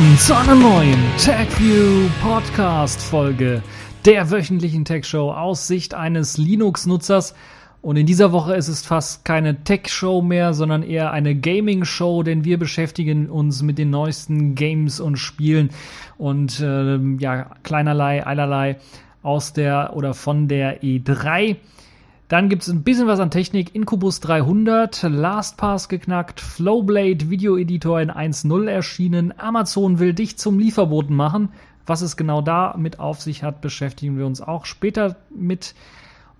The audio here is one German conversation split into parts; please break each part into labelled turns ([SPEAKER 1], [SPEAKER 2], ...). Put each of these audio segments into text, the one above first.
[SPEAKER 1] willkommen zu einer neuen TechView Podcast Folge der wöchentlichen Tech Show aus Sicht eines Linux-Nutzers. Und in dieser Woche ist es fast keine Tech-Show mehr, sondern eher eine Gaming-Show, denn wir beschäftigen uns mit den neuesten Games und Spielen und äh, ja, kleinerlei, einerlei aus der oder von der E3. Dann gibt es ein bisschen was an Technik. Incubus 300, LastPass geknackt, Flowblade Video Editor in 1.0 erschienen. Amazon will dich zum Lieferboten machen. Was es genau damit auf sich hat, beschäftigen wir uns auch später mit.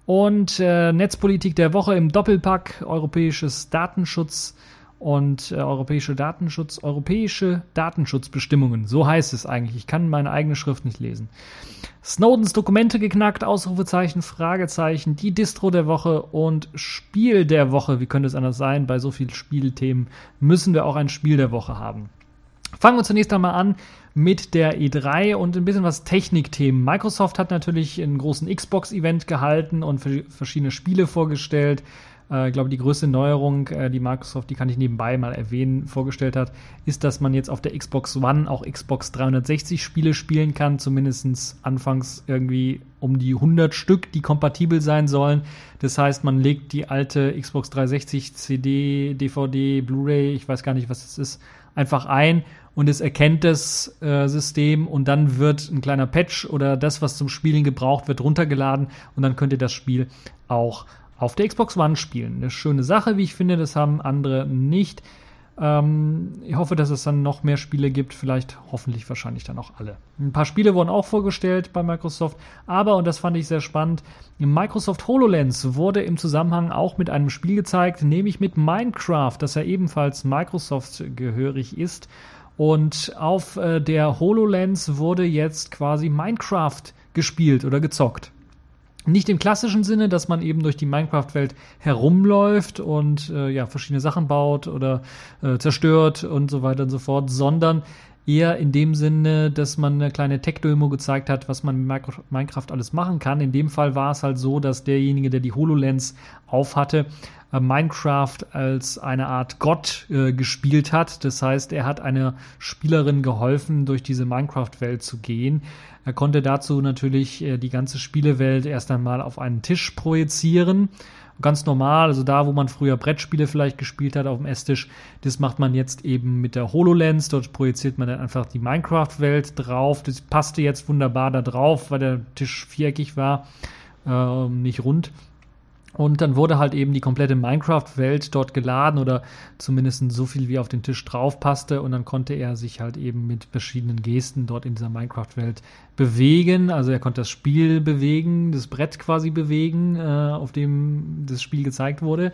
[SPEAKER 1] Und äh, Netzpolitik der Woche im Doppelpack, europäisches Datenschutz und äh, europäische Datenschutz, europäische Datenschutzbestimmungen. So heißt es eigentlich. Ich kann meine eigene Schrift nicht lesen. Snowdens Dokumente geknackt, Ausrufezeichen, Fragezeichen, die Distro der Woche und Spiel der Woche. Wie könnte es anders sein? Bei so vielen Spielthemen müssen wir auch ein Spiel der Woche haben. Fangen wir zunächst einmal an mit der E3 und ein bisschen was Technikthemen. Microsoft hat natürlich einen großen Xbox-Event gehalten und verschiedene Spiele vorgestellt. Äh, ich glaube, die größte Neuerung, äh, die Microsoft, die kann ich nebenbei mal erwähnen, vorgestellt hat, ist, dass man jetzt auf der Xbox One auch Xbox 360 Spiele spielen kann, zumindest anfangs irgendwie um die 100 Stück, die kompatibel sein sollen. Das heißt, man legt die alte Xbox 360 CD, DVD, Blu-ray, ich weiß gar nicht, was es ist, einfach ein und es erkennt das äh, System und dann wird ein kleiner Patch oder das, was zum Spielen gebraucht wird, runtergeladen und dann könnt ihr das Spiel auch auf der Xbox One spielen. Eine schöne Sache, wie ich finde, das haben andere nicht. Ähm, ich hoffe, dass es dann noch mehr Spiele gibt, vielleicht hoffentlich wahrscheinlich dann auch alle. Ein paar Spiele wurden auch vorgestellt bei Microsoft, aber, und das fand ich sehr spannend, Microsoft HoloLens wurde im Zusammenhang auch mit einem Spiel gezeigt, nämlich mit Minecraft, das ja ebenfalls Microsoft gehörig ist. Und auf äh, der HoloLens wurde jetzt quasi Minecraft gespielt oder gezockt. Nicht im klassischen Sinne, dass man eben durch die Minecraft-Welt herumläuft und äh, ja, verschiedene Sachen baut oder äh, zerstört und so weiter und so fort, sondern eher in dem Sinne, dass man eine kleine Tech-Demo gezeigt hat, was man mit Minecraft alles machen kann. In dem Fall war es halt so, dass derjenige, der die HoloLens aufhatte, äh, Minecraft als eine Art Gott äh, gespielt hat. Das heißt, er hat einer Spielerin geholfen, durch diese Minecraft-Welt zu gehen. Er konnte dazu natürlich äh, die ganze Spielewelt erst einmal auf einen Tisch projizieren. Ganz normal, also da, wo man früher Brettspiele vielleicht gespielt hat auf dem Esstisch, das macht man jetzt eben mit der HoloLens. Dort projiziert man dann einfach die Minecraft-Welt drauf. Das passte jetzt wunderbar da drauf, weil der Tisch viereckig war, äh, nicht rund. Und dann wurde halt eben die komplette Minecraft-Welt dort geladen oder zumindest so viel wie auf den Tisch drauf passte. Und dann konnte er sich halt eben mit verschiedenen Gesten dort in dieser Minecraft-Welt bewegen. Also er konnte das Spiel bewegen, das Brett quasi bewegen, äh, auf dem das Spiel gezeigt wurde.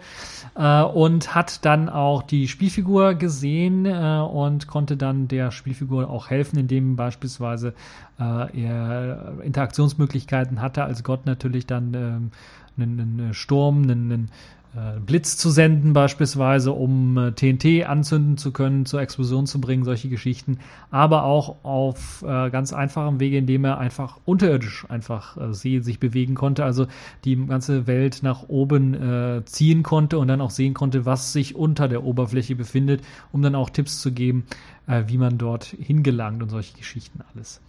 [SPEAKER 1] Äh, und hat dann auch die Spielfigur gesehen äh, und konnte dann der Spielfigur auch helfen, indem beispielsweise äh, er Interaktionsmöglichkeiten hatte, als Gott natürlich dann ähm, einen, einen Sturm, einen, einen äh, Blitz zu senden beispielsweise, um äh, TNT anzünden zu können, zur Explosion zu bringen, solche Geschichten, aber auch auf äh, ganz einfachem Wege, indem er einfach unterirdisch einfach äh, sich bewegen konnte, also die ganze Welt nach oben äh, ziehen konnte und dann auch sehen konnte, was sich unter der Oberfläche befindet, um dann auch Tipps zu geben, äh, wie man dort hingelangt und solche Geschichten alles.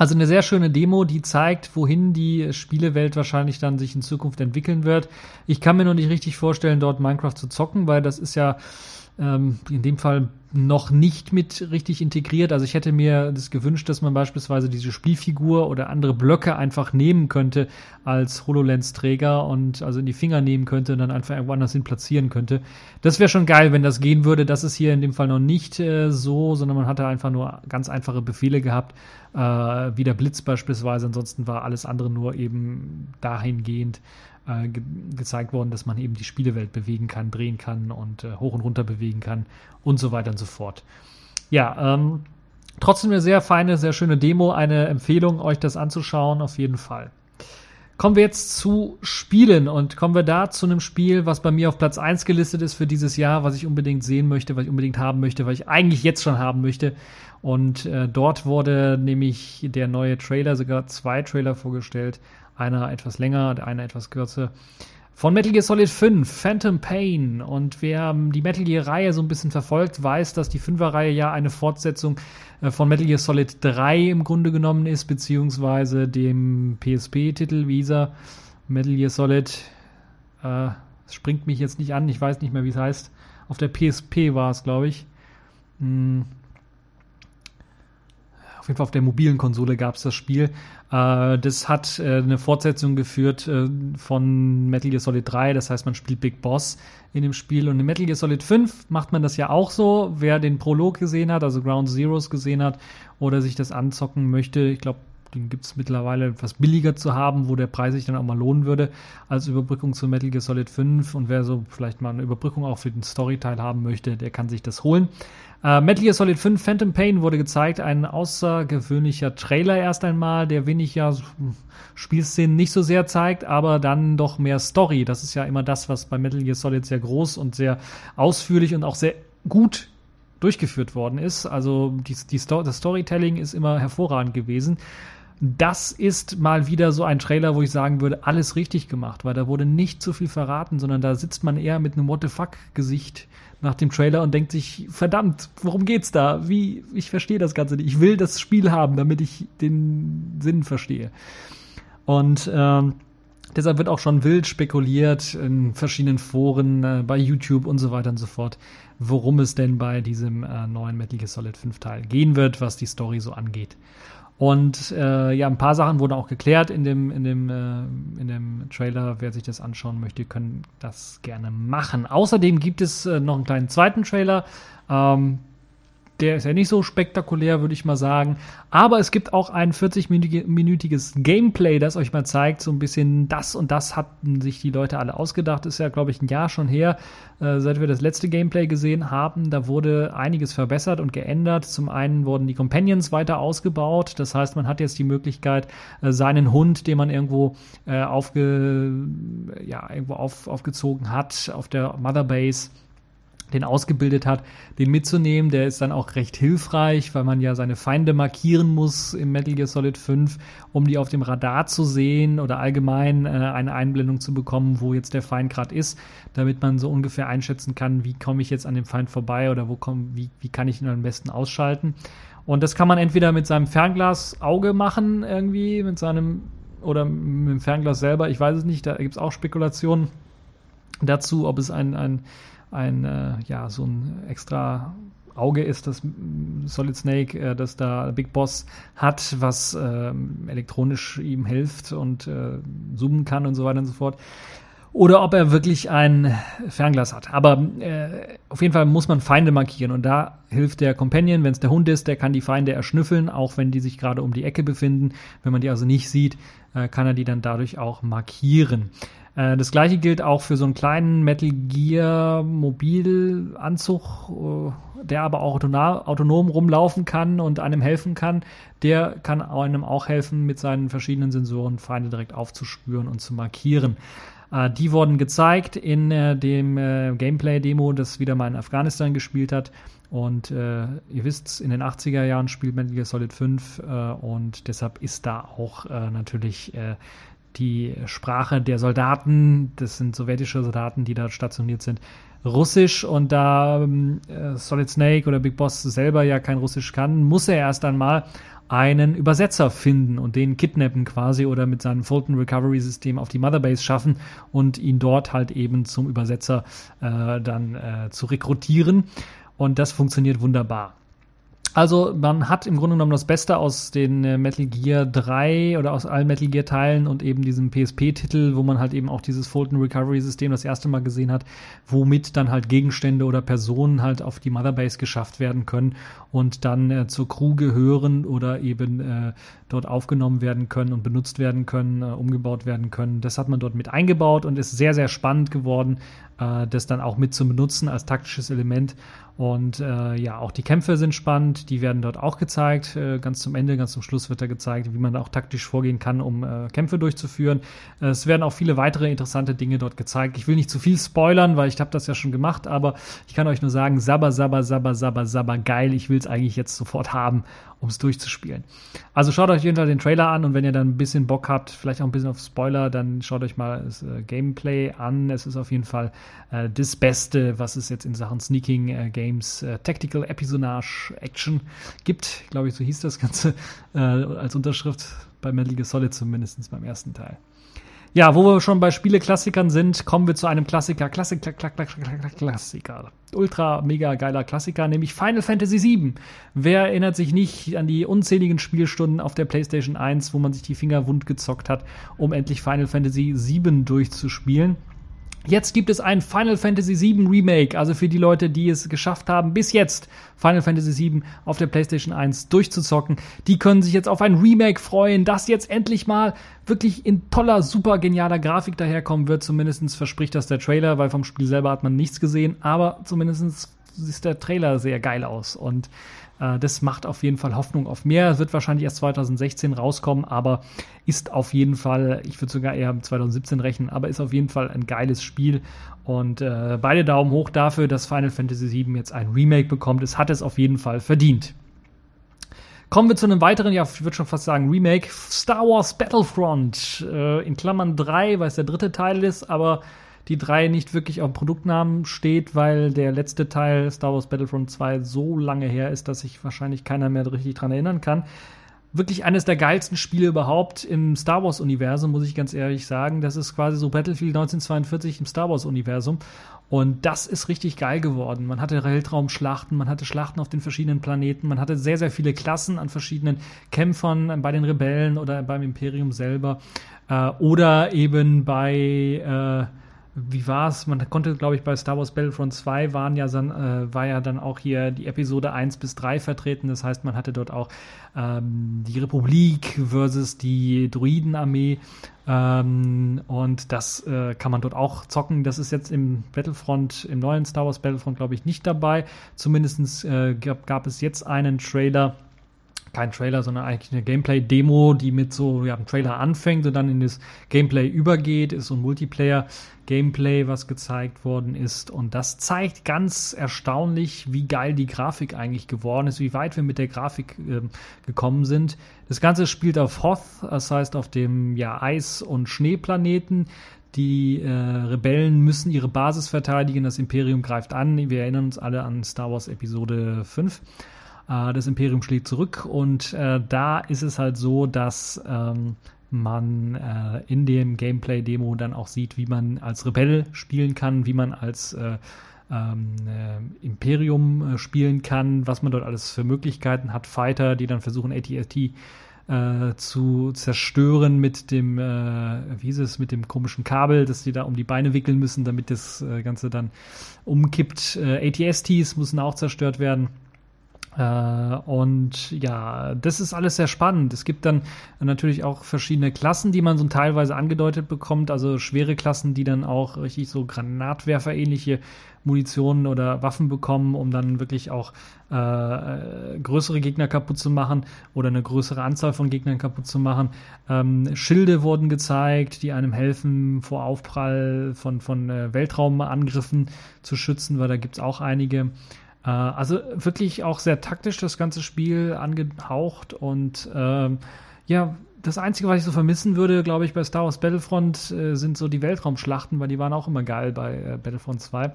[SPEAKER 1] Also eine sehr schöne Demo, die zeigt, wohin die Spielewelt wahrscheinlich dann sich in Zukunft entwickeln wird. Ich kann mir noch nicht richtig vorstellen, dort Minecraft zu zocken, weil das ist ja ähm, in dem Fall noch nicht mit richtig integriert. Also ich hätte mir das gewünscht, dass man beispielsweise diese Spielfigur oder andere Blöcke einfach nehmen könnte als HoloLens-Träger und also in die Finger nehmen könnte und dann einfach irgendwo anders hin platzieren könnte. Das wäre schon geil, wenn das gehen würde. Das ist hier in dem Fall noch nicht äh, so, sondern man hatte einfach nur ganz einfache Befehle gehabt, äh, wie der Blitz beispielsweise. Ansonsten war alles andere nur eben dahingehend äh, ge gezeigt worden, dass man eben die Spielewelt bewegen kann, drehen kann und äh, hoch und runter bewegen kann und so weiter und so fort. Ja, ähm, trotzdem eine sehr feine, sehr schöne Demo, eine Empfehlung, euch das anzuschauen, auf jeden Fall. Kommen wir jetzt zu Spielen und kommen wir da zu einem Spiel, was bei mir auf Platz 1 gelistet ist für dieses Jahr, was ich unbedingt sehen möchte, was ich unbedingt haben möchte, was ich eigentlich jetzt schon haben möchte. Und äh, dort wurde nämlich der neue Trailer, sogar zwei Trailer vorgestellt einer etwas länger, der eine etwas kürzer, Von Metal Gear Solid 5, Phantom Pain. Und wer die Metal Gear-Reihe so ein bisschen verfolgt, weiß, dass die 5er-Reihe ja eine Fortsetzung äh, von Metal Gear Solid 3 im Grunde genommen ist, beziehungsweise dem PSP-Titel Visa. Metal Gear Solid äh, springt mich jetzt nicht an, ich weiß nicht mehr, wie es heißt. Auf der PSP war es, glaube ich. Hm jeden Fall auf der mobilen Konsole gab es das Spiel. Äh, das hat äh, eine Fortsetzung geführt äh, von Metal Gear Solid 3, das heißt, man spielt Big Boss in dem Spiel. Und in Metal Gear Solid 5 macht man das ja auch so. Wer den Prolog gesehen hat, also Ground Zeroes gesehen hat oder sich das anzocken möchte, ich glaube, den gibt es mittlerweile etwas billiger zu haben, wo der Preis sich dann auch mal lohnen würde, als Überbrückung zu Metal Gear Solid 5. Und wer so vielleicht mal eine Überbrückung auch für den Storyteil haben möchte, der kann sich das holen. Äh, Metal Gear Solid 5 Phantom Pain wurde gezeigt, ein außergewöhnlicher Trailer erst einmal, der wenig ja Spielszenen nicht so sehr zeigt, aber dann doch mehr Story. Das ist ja immer das, was bei Metal Gear Solid sehr groß und sehr ausführlich und auch sehr gut durchgeführt worden ist. Also die, die Sto das Storytelling ist immer hervorragend gewesen. Das ist mal wieder so ein Trailer, wo ich sagen würde, alles richtig gemacht, weil da wurde nicht zu viel verraten, sondern da sitzt man eher mit einem What the fuck Gesicht nach dem Trailer und denkt sich, verdammt, worum geht's da? Wie, ich verstehe das Ganze nicht. Ich will das Spiel haben, damit ich den Sinn verstehe. Und ähm, deshalb wird auch schon wild spekuliert in verschiedenen Foren, äh, bei YouTube und so weiter und so fort, worum es denn bei diesem äh, neuen Metal Gear Solid 5 Teil gehen wird, was die Story so angeht. Und äh, ja, ein paar Sachen wurden auch geklärt in dem, in, dem, äh, in dem Trailer. Wer sich das anschauen möchte, können das gerne machen. Außerdem gibt es äh, noch einen kleinen zweiten Trailer. Ähm, der ist ja nicht so spektakulär, würde ich mal sagen. Aber es gibt auch ein 40-minütiges Gameplay, das euch mal zeigt, so ein bisschen das und das hatten sich die Leute alle ausgedacht. Ist ja, glaube ich, ein Jahr schon her, äh, seit wir das letzte Gameplay gesehen haben. Da wurde einiges verbessert und geändert. Zum einen wurden die Companions weiter ausgebaut. Das heißt, man hat jetzt die Möglichkeit, äh, seinen Hund, den man irgendwo äh, aufge, ja, irgendwo auf, aufgezogen hat, auf der Mother Base, den ausgebildet hat, den mitzunehmen. Der ist dann auch recht hilfreich, weil man ja seine Feinde markieren muss im Metal Gear Solid 5, um die auf dem Radar zu sehen oder allgemein äh, eine Einblendung zu bekommen, wo jetzt der Feind gerade ist, damit man so ungefähr einschätzen kann, wie komme ich jetzt an dem Feind vorbei oder wo komm, wie, wie kann ich ihn am besten ausschalten. Und das kann man entweder mit seinem Fernglas-Auge machen, irgendwie, mit seinem, oder mit dem Fernglas selber, ich weiß es nicht, da gibt es auch Spekulationen dazu, ob es ein, ein ein, äh, ja, so ein extra Auge ist, das Solid Snake, äh, das da Big Boss hat, was äh, elektronisch ihm hilft und äh, zoomen kann und so weiter und so fort. Oder ob er wirklich ein Fernglas hat. Aber äh, auf jeden Fall muss man Feinde markieren. Und da hilft der Companion, wenn es der Hund ist, der kann die Feinde erschnüffeln, auch wenn die sich gerade um die Ecke befinden. Wenn man die also nicht sieht, äh, kann er die dann dadurch auch markieren. Äh, das gleiche gilt auch für so einen kleinen Metal Gear Mobilanzug, äh, der aber auch autonom rumlaufen kann und einem helfen kann. Der kann einem auch helfen, mit seinen verschiedenen Sensoren Feinde direkt aufzuspüren und zu markieren. Äh, die wurden gezeigt in dem Gameplay-Demo, das wieder mal in Afghanistan gespielt hat. Und äh, ihr wisst, in den 80er Jahren spielt Metal Gear Solid 5 äh, und deshalb ist da auch äh, natürlich äh, die Sprache der Soldaten, das sind sowjetische Soldaten, die da stationiert sind, Russisch und da äh, Solid Snake oder Big Boss selber ja kein Russisch kann, muss er erst einmal einen Übersetzer finden und den kidnappen quasi oder mit seinem Fulton Recovery System auf die Motherbase schaffen und ihn dort halt eben zum Übersetzer äh, dann äh, zu rekrutieren. Und das funktioniert wunderbar. Also man hat im Grunde genommen das Beste aus den äh, Metal Gear 3 oder aus allen Metal Gear Teilen und eben diesem PSP-Titel, wo man halt eben auch dieses Fulton Recovery System das erste Mal gesehen hat, womit dann halt Gegenstände oder Personen halt auf die Motherbase geschafft werden können und dann äh, zur Crew gehören oder eben äh, dort aufgenommen werden können und benutzt werden können, äh, umgebaut werden können. Das hat man dort mit eingebaut und ist sehr, sehr spannend geworden. Äh, das dann auch mit zu benutzen als taktisches Element. Und äh, ja, auch die Kämpfe sind spannend, die werden dort auch gezeigt. Äh, ganz zum Ende, ganz zum Schluss wird da gezeigt, wie man auch taktisch vorgehen kann, um äh, Kämpfe durchzuführen. Äh, es werden auch viele weitere interessante Dinge dort gezeigt. Ich will nicht zu viel spoilern, weil ich habe das ja schon gemacht, aber ich kann euch nur sagen, sabber, sabber, sabber, sabber, sabber, geil. Ich will es eigentlich jetzt sofort haben um es durchzuspielen. Also schaut euch jedenfalls den Trailer an und wenn ihr dann ein bisschen Bock habt, vielleicht auch ein bisschen auf Spoiler, dann schaut euch mal das äh, Gameplay an. Es ist auf jeden Fall äh, das Beste, was es jetzt in Sachen Sneaking äh, Games, äh, Tactical Episonage Action gibt. Glaube ich, so hieß das Ganze äh, als Unterschrift bei Metal Gear Solid zumindest beim ersten Teil. Ja, wo wir schon bei Spieleklassikern sind, kommen wir zu einem Klassiker, Klassiker, Klassiker, Klassiker. Ultra mega geiler Klassiker, nämlich Final Fantasy VII. Wer erinnert sich nicht an die unzähligen Spielstunden auf der PlayStation 1, wo man sich die Finger wund gezockt hat, um endlich Final Fantasy VII durchzuspielen? Jetzt gibt es ein Final Fantasy VII Remake, also für die Leute, die es geschafft haben, bis jetzt Final Fantasy VII auf der PlayStation 1 durchzuzocken. Die können sich jetzt auf ein Remake freuen, das jetzt endlich mal wirklich in toller, super genialer Grafik daherkommen wird. Zumindest verspricht das der Trailer, weil vom Spiel selber hat man nichts gesehen, aber zumindest sieht der Trailer sehr geil aus und das macht auf jeden Fall Hoffnung auf mehr. Es wird wahrscheinlich erst 2016 rauskommen, aber ist auf jeden Fall, ich würde sogar eher 2017 rechnen, aber ist auf jeden Fall ein geiles Spiel. Und äh, beide Daumen hoch dafür, dass Final Fantasy VII jetzt ein Remake bekommt. Es hat es auf jeden Fall verdient. Kommen wir zu einem weiteren, ja, ich würde schon fast sagen Remake, Star Wars Battlefront, äh, in Klammern 3, weil es der dritte Teil ist, aber die 3 nicht wirklich auf Produktnamen steht, weil der letzte Teil Star Wars Battlefront 2 so lange her ist, dass sich wahrscheinlich keiner mehr richtig dran erinnern kann. Wirklich eines der geilsten Spiele überhaupt im Star Wars-Universum, muss ich ganz ehrlich sagen. Das ist quasi so Battlefield 1942 im Star Wars-Universum. Und das ist richtig geil geworden. Man hatte Weltraumschlachten, man hatte Schlachten auf den verschiedenen Planeten, man hatte sehr, sehr viele Klassen an verschiedenen Kämpfern bei den Rebellen oder beim Imperium selber. Äh, oder eben bei äh, wie war es? Man konnte, glaube ich, bei Star Wars Battlefront 2 waren ja äh, war ja dann auch hier die Episode 1 bis 3 vertreten. Das heißt, man hatte dort auch ähm, die Republik versus die Druidenarmee. Ähm, und das äh, kann man dort auch zocken. Das ist jetzt im Battlefront, im neuen Star Wars Battlefront, glaube ich, nicht dabei. Zumindest äh, gab, gab es jetzt einen Trailer kein Trailer, sondern eigentlich eine Gameplay-Demo, die mit so ja, einem Trailer anfängt und dann in das Gameplay übergeht, ist so ein Multiplayer-Gameplay, was gezeigt worden ist. Und das zeigt ganz erstaunlich, wie geil die Grafik eigentlich geworden ist, wie weit wir mit der Grafik äh, gekommen sind. Das Ganze spielt auf Hoth, das heißt auf dem ja, Eis- und Schneeplaneten. Die äh, Rebellen müssen ihre Basis verteidigen, das Imperium greift an. Wir erinnern uns alle an Star Wars Episode 5. Äh, das Imperium schlägt zurück und äh, da ist es halt so, dass ähm, man äh, in dem Gameplay-Demo dann auch sieht, wie man als Rebell spielen kann, wie man als äh, ähm, äh, Imperium äh, spielen kann, was man dort alles für Möglichkeiten hat. Fighter, die dann versuchen, ATST äh, zu zerstören mit dem, wie hieß es, mit dem komischen Kabel, das die da um die Beine wickeln müssen, damit das Ganze dann umkippt. ATSTs müssen auch zerstört werden. Äh, und ja, das ist alles sehr spannend. Es gibt dann natürlich auch verschiedene Klassen, die man so teilweise angedeutet bekommt, also schwere Klassen, die dann auch richtig so Granatwerfer-ähnliche Munition oder Waffen bekommen, um dann wirklich auch äh, größere Gegner kaputt zu machen oder eine größere Anzahl von Gegnern kaputt zu machen. Ähm, Schilde wurden gezeigt, die einem helfen, vor Aufprall von, von äh, Weltraumangriffen zu schützen, weil da gibt es auch einige. Äh, also wirklich auch sehr taktisch das ganze Spiel angehaucht und ähm, ja, das Einzige, was ich so vermissen würde, glaube ich, bei Star Wars Battlefront äh, sind so die Weltraumschlachten, weil die waren auch immer geil bei äh, Battlefront 2.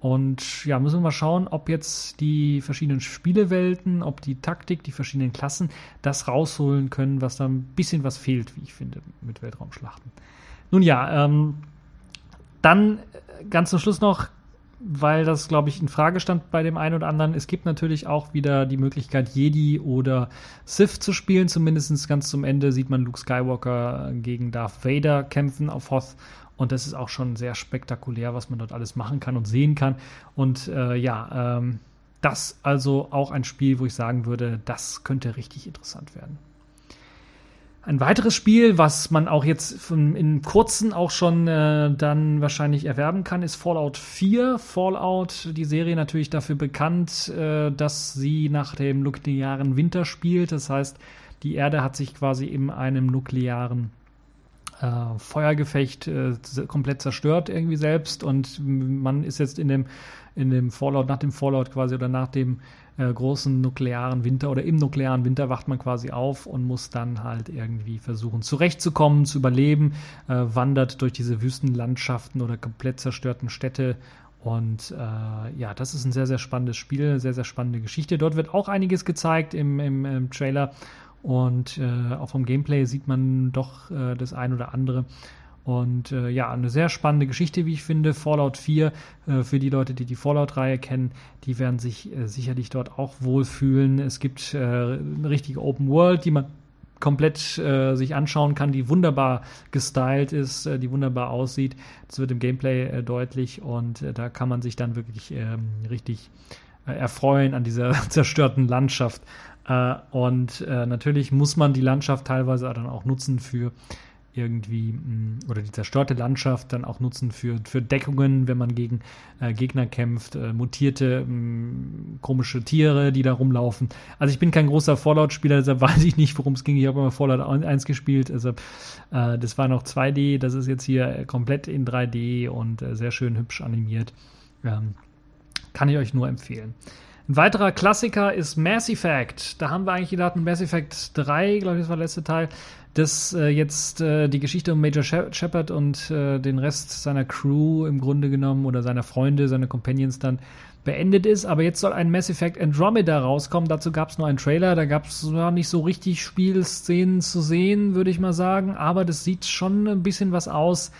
[SPEAKER 1] Und ja, müssen wir mal schauen, ob jetzt die verschiedenen Spielewelten, ob die Taktik, die verschiedenen Klassen das rausholen können, was da ein bisschen was fehlt, wie ich finde, mit Weltraumschlachten. Nun ja, ähm, dann äh, ganz zum Schluss noch weil das, glaube ich, in Frage stand bei dem einen oder anderen. Es gibt natürlich auch wieder die Möglichkeit, Jedi oder Sith zu spielen. Zumindest ganz zum Ende sieht man Luke Skywalker gegen Darth Vader kämpfen auf Hoth. Und das ist auch schon sehr spektakulär, was man dort alles machen kann und sehen kann. Und äh, ja, ähm, das also auch ein Spiel, wo ich sagen würde, das könnte richtig interessant werden. Ein weiteres Spiel, was man auch jetzt in kurzen auch schon äh, dann wahrscheinlich erwerben kann, ist Fallout 4. Fallout, die Serie natürlich dafür bekannt, äh, dass sie nach dem nuklearen Winter spielt. Das heißt, die Erde hat sich quasi in einem nuklearen äh, Feuergefecht äh, komplett zerstört irgendwie selbst und man ist jetzt in dem in dem Fallout nach dem Fallout quasi oder nach dem äh, großen nuklearen Winter oder im nuklearen Winter wacht man quasi auf und muss dann halt irgendwie versuchen zurechtzukommen, zu überleben, äh, wandert durch diese Wüstenlandschaften oder komplett zerstörten Städte und äh, ja, das ist ein sehr, sehr spannendes Spiel, sehr, sehr spannende Geschichte. Dort wird auch einiges gezeigt im, im, im Trailer und äh, auch vom Gameplay sieht man doch äh, das ein oder andere. Und äh, ja, eine sehr spannende Geschichte, wie ich finde. Fallout 4, äh, für die Leute, die die Fallout-Reihe kennen, die werden sich äh, sicherlich dort auch wohlfühlen. Es gibt äh, eine richtige Open World, die man komplett äh, sich anschauen kann, die wunderbar gestylt ist, äh, die wunderbar aussieht. Das wird im Gameplay äh, deutlich und äh, da kann man sich dann wirklich ähm, richtig äh, erfreuen an dieser zerstörten Landschaft. Und natürlich muss man die Landschaft teilweise dann auch nutzen für irgendwie mm, oder die zerstörte Landschaft dann auch nutzen für, für Deckungen, wenn man gegen äh, Gegner kämpft, äh, mutierte mh, mm, komische Tiere, die da rumlaufen. Also ich bin kein großer Fallout-Spieler, deshalb weiß ich nicht, worum es ging. Ich habe immer Fallout 1 gespielt, deshalb äh, das war noch 2D, das ist jetzt hier komplett in 3D und äh, sehr schön hübsch animiert. Ähm, kann ich euch nur empfehlen. Ein weiterer Klassiker ist Mass Effect. Da haben wir eigentlich gedacht, mit Mass Effect 3, glaube ich, das war der letzte Teil, dass äh, jetzt äh, die Geschichte um Major Shepard und äh, den Rest seiner Crew im Grunde genommen oder seiner Freunde, seine Companions dann beendet ist. Aber jetzt soll ein Mass Effect Andromeda rauskommen. Dazu gab es nur einen Trailer. Da gab es noch nicht so richtig Spielszenen zu sehen, würde ich mal sagen. Aber das sieht schon ein bisschen was aus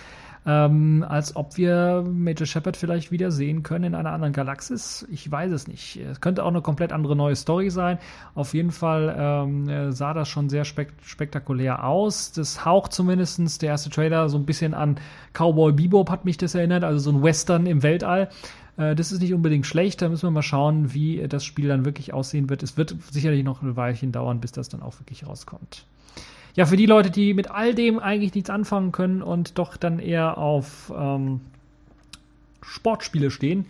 [SPEAKER 1] ähm, als ob wir Major Shepard vielleicht wieder sehen können in einer anderen Galaxis. Ich weiß es nicht. Es könnte auch eine komplett andere neue Story sein. Auf jeden Fall ähm, sah das schon sehr spek spektakulär aus. Das haucht zumindest der erste Trailer so ein bisschen an Cowboy Bebop hat mich das erinnert, also so ein Western im Weltall. Äh, das ist nicht unbedingt schlecht. Da müssen wir mal schauen, wie das Spiel dann wirklich aussehen wird. Es wird sicherlich noch ein Weilchen dauern, bis das dann auch wirklich rauskommt ja, für die Leute, die mit all dem eigentlich nichts anfangen können und doch dann eher auf ähm, Sportspiele stehen,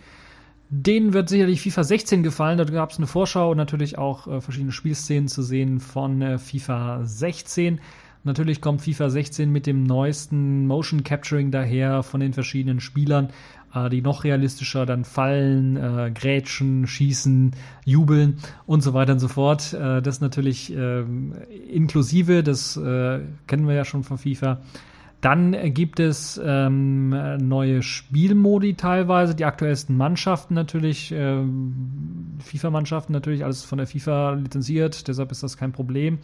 [SPEAKER 1] denen wird sicherlich FIFA 16 gefallen. Dort gab es eine Vorschau und natürlich auch äh, verschiedene Spielszenen zu sehen von äh, FIFA 16. Natürlich kommt FIFA 16 mit dem neuesten Motion Capturing daher von den verschiedenen Spielern äh, die noch realistischer dann fallen, äh, grätschen, schießen, jubeln und so weiter und so fort. Äh, das natürlich äh, inklusive, das äh, kennen wir ja schon von FIFA. Dann gibt es ähm, neue Spielmodi teilweise, die aktuellsten Mannschaften natürlich, äh, FIFA-Mannschaften natürlich, alles von der FIFA lizenziert, deshalb ist das kein Problem.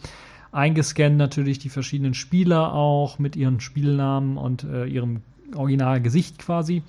[SPEAKER 1] Eingescannt natürlich die verschiedenen Spieler auch mit ihren Spielnamen und äh, ihrem Originalgesicht quasi.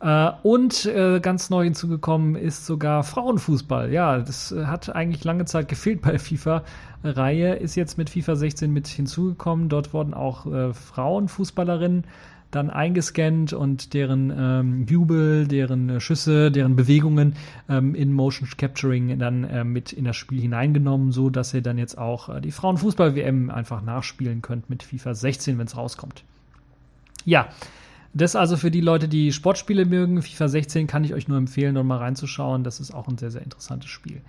[SPEAKER 1] Äh, und äh, ganz neu hinzugekommen ist sogar Frauenfußball. Ja, das äh, hat eigentlich lange Zeit gefehlt bei der FIFA-Reihe, ist jetzt mit FIFA 16 mit hinzugekommen. Dort wurden auch äh, Frauenfußballerinnen dann eingescannt und deren ähm, Jubel, deren äh, Schüsse, deren Bewegungen ähm, in Motion Capturing dann äh, mit in das Spiel hineingenommen, so dass ihr dann jetzt auch äh, die Frauenfußball-WM einfach nachspielen könnt mit FIFA 16, wenn es rauskommt. Ja, das also für die Leute, die Sportspiele mögen. FIFA 16 kann ich euch nur empfehlen, dort mal reinzuschauen. Das ist auch ein sehr, sehr interessantes Spiel.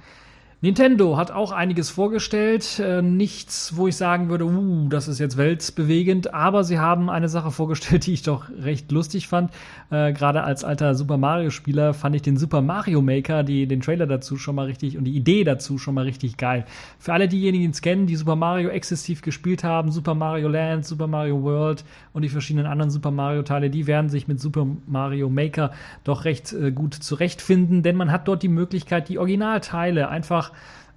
[SPEAKER 1] Nintendo hat auch einiges vorgestellt. Äh, nichts, wo ich sagen würde, uh, das ist jetzt weltbewegend. Aber sie haben eine Sache vorgestellt, die ich doch recht lustig fand. Äh, Gerade als alter Super Mario-Spieler fand ich den Super Mario Maker, die, den Trailer dazu schon mal richtig und die Idee dazu schon mal richtig geil. Für alle diejenigen, die es kennen, die Super Mario exzessiv gespielt haben, Super Mario Land, Super Mario World und die verschiedenen anderen Super Mario-Teile, die werden sich mit Super Mario Maker doch recht äh, gut zurechtfinden, denn man hat dort die Möglichkeit, die Originalteile einfach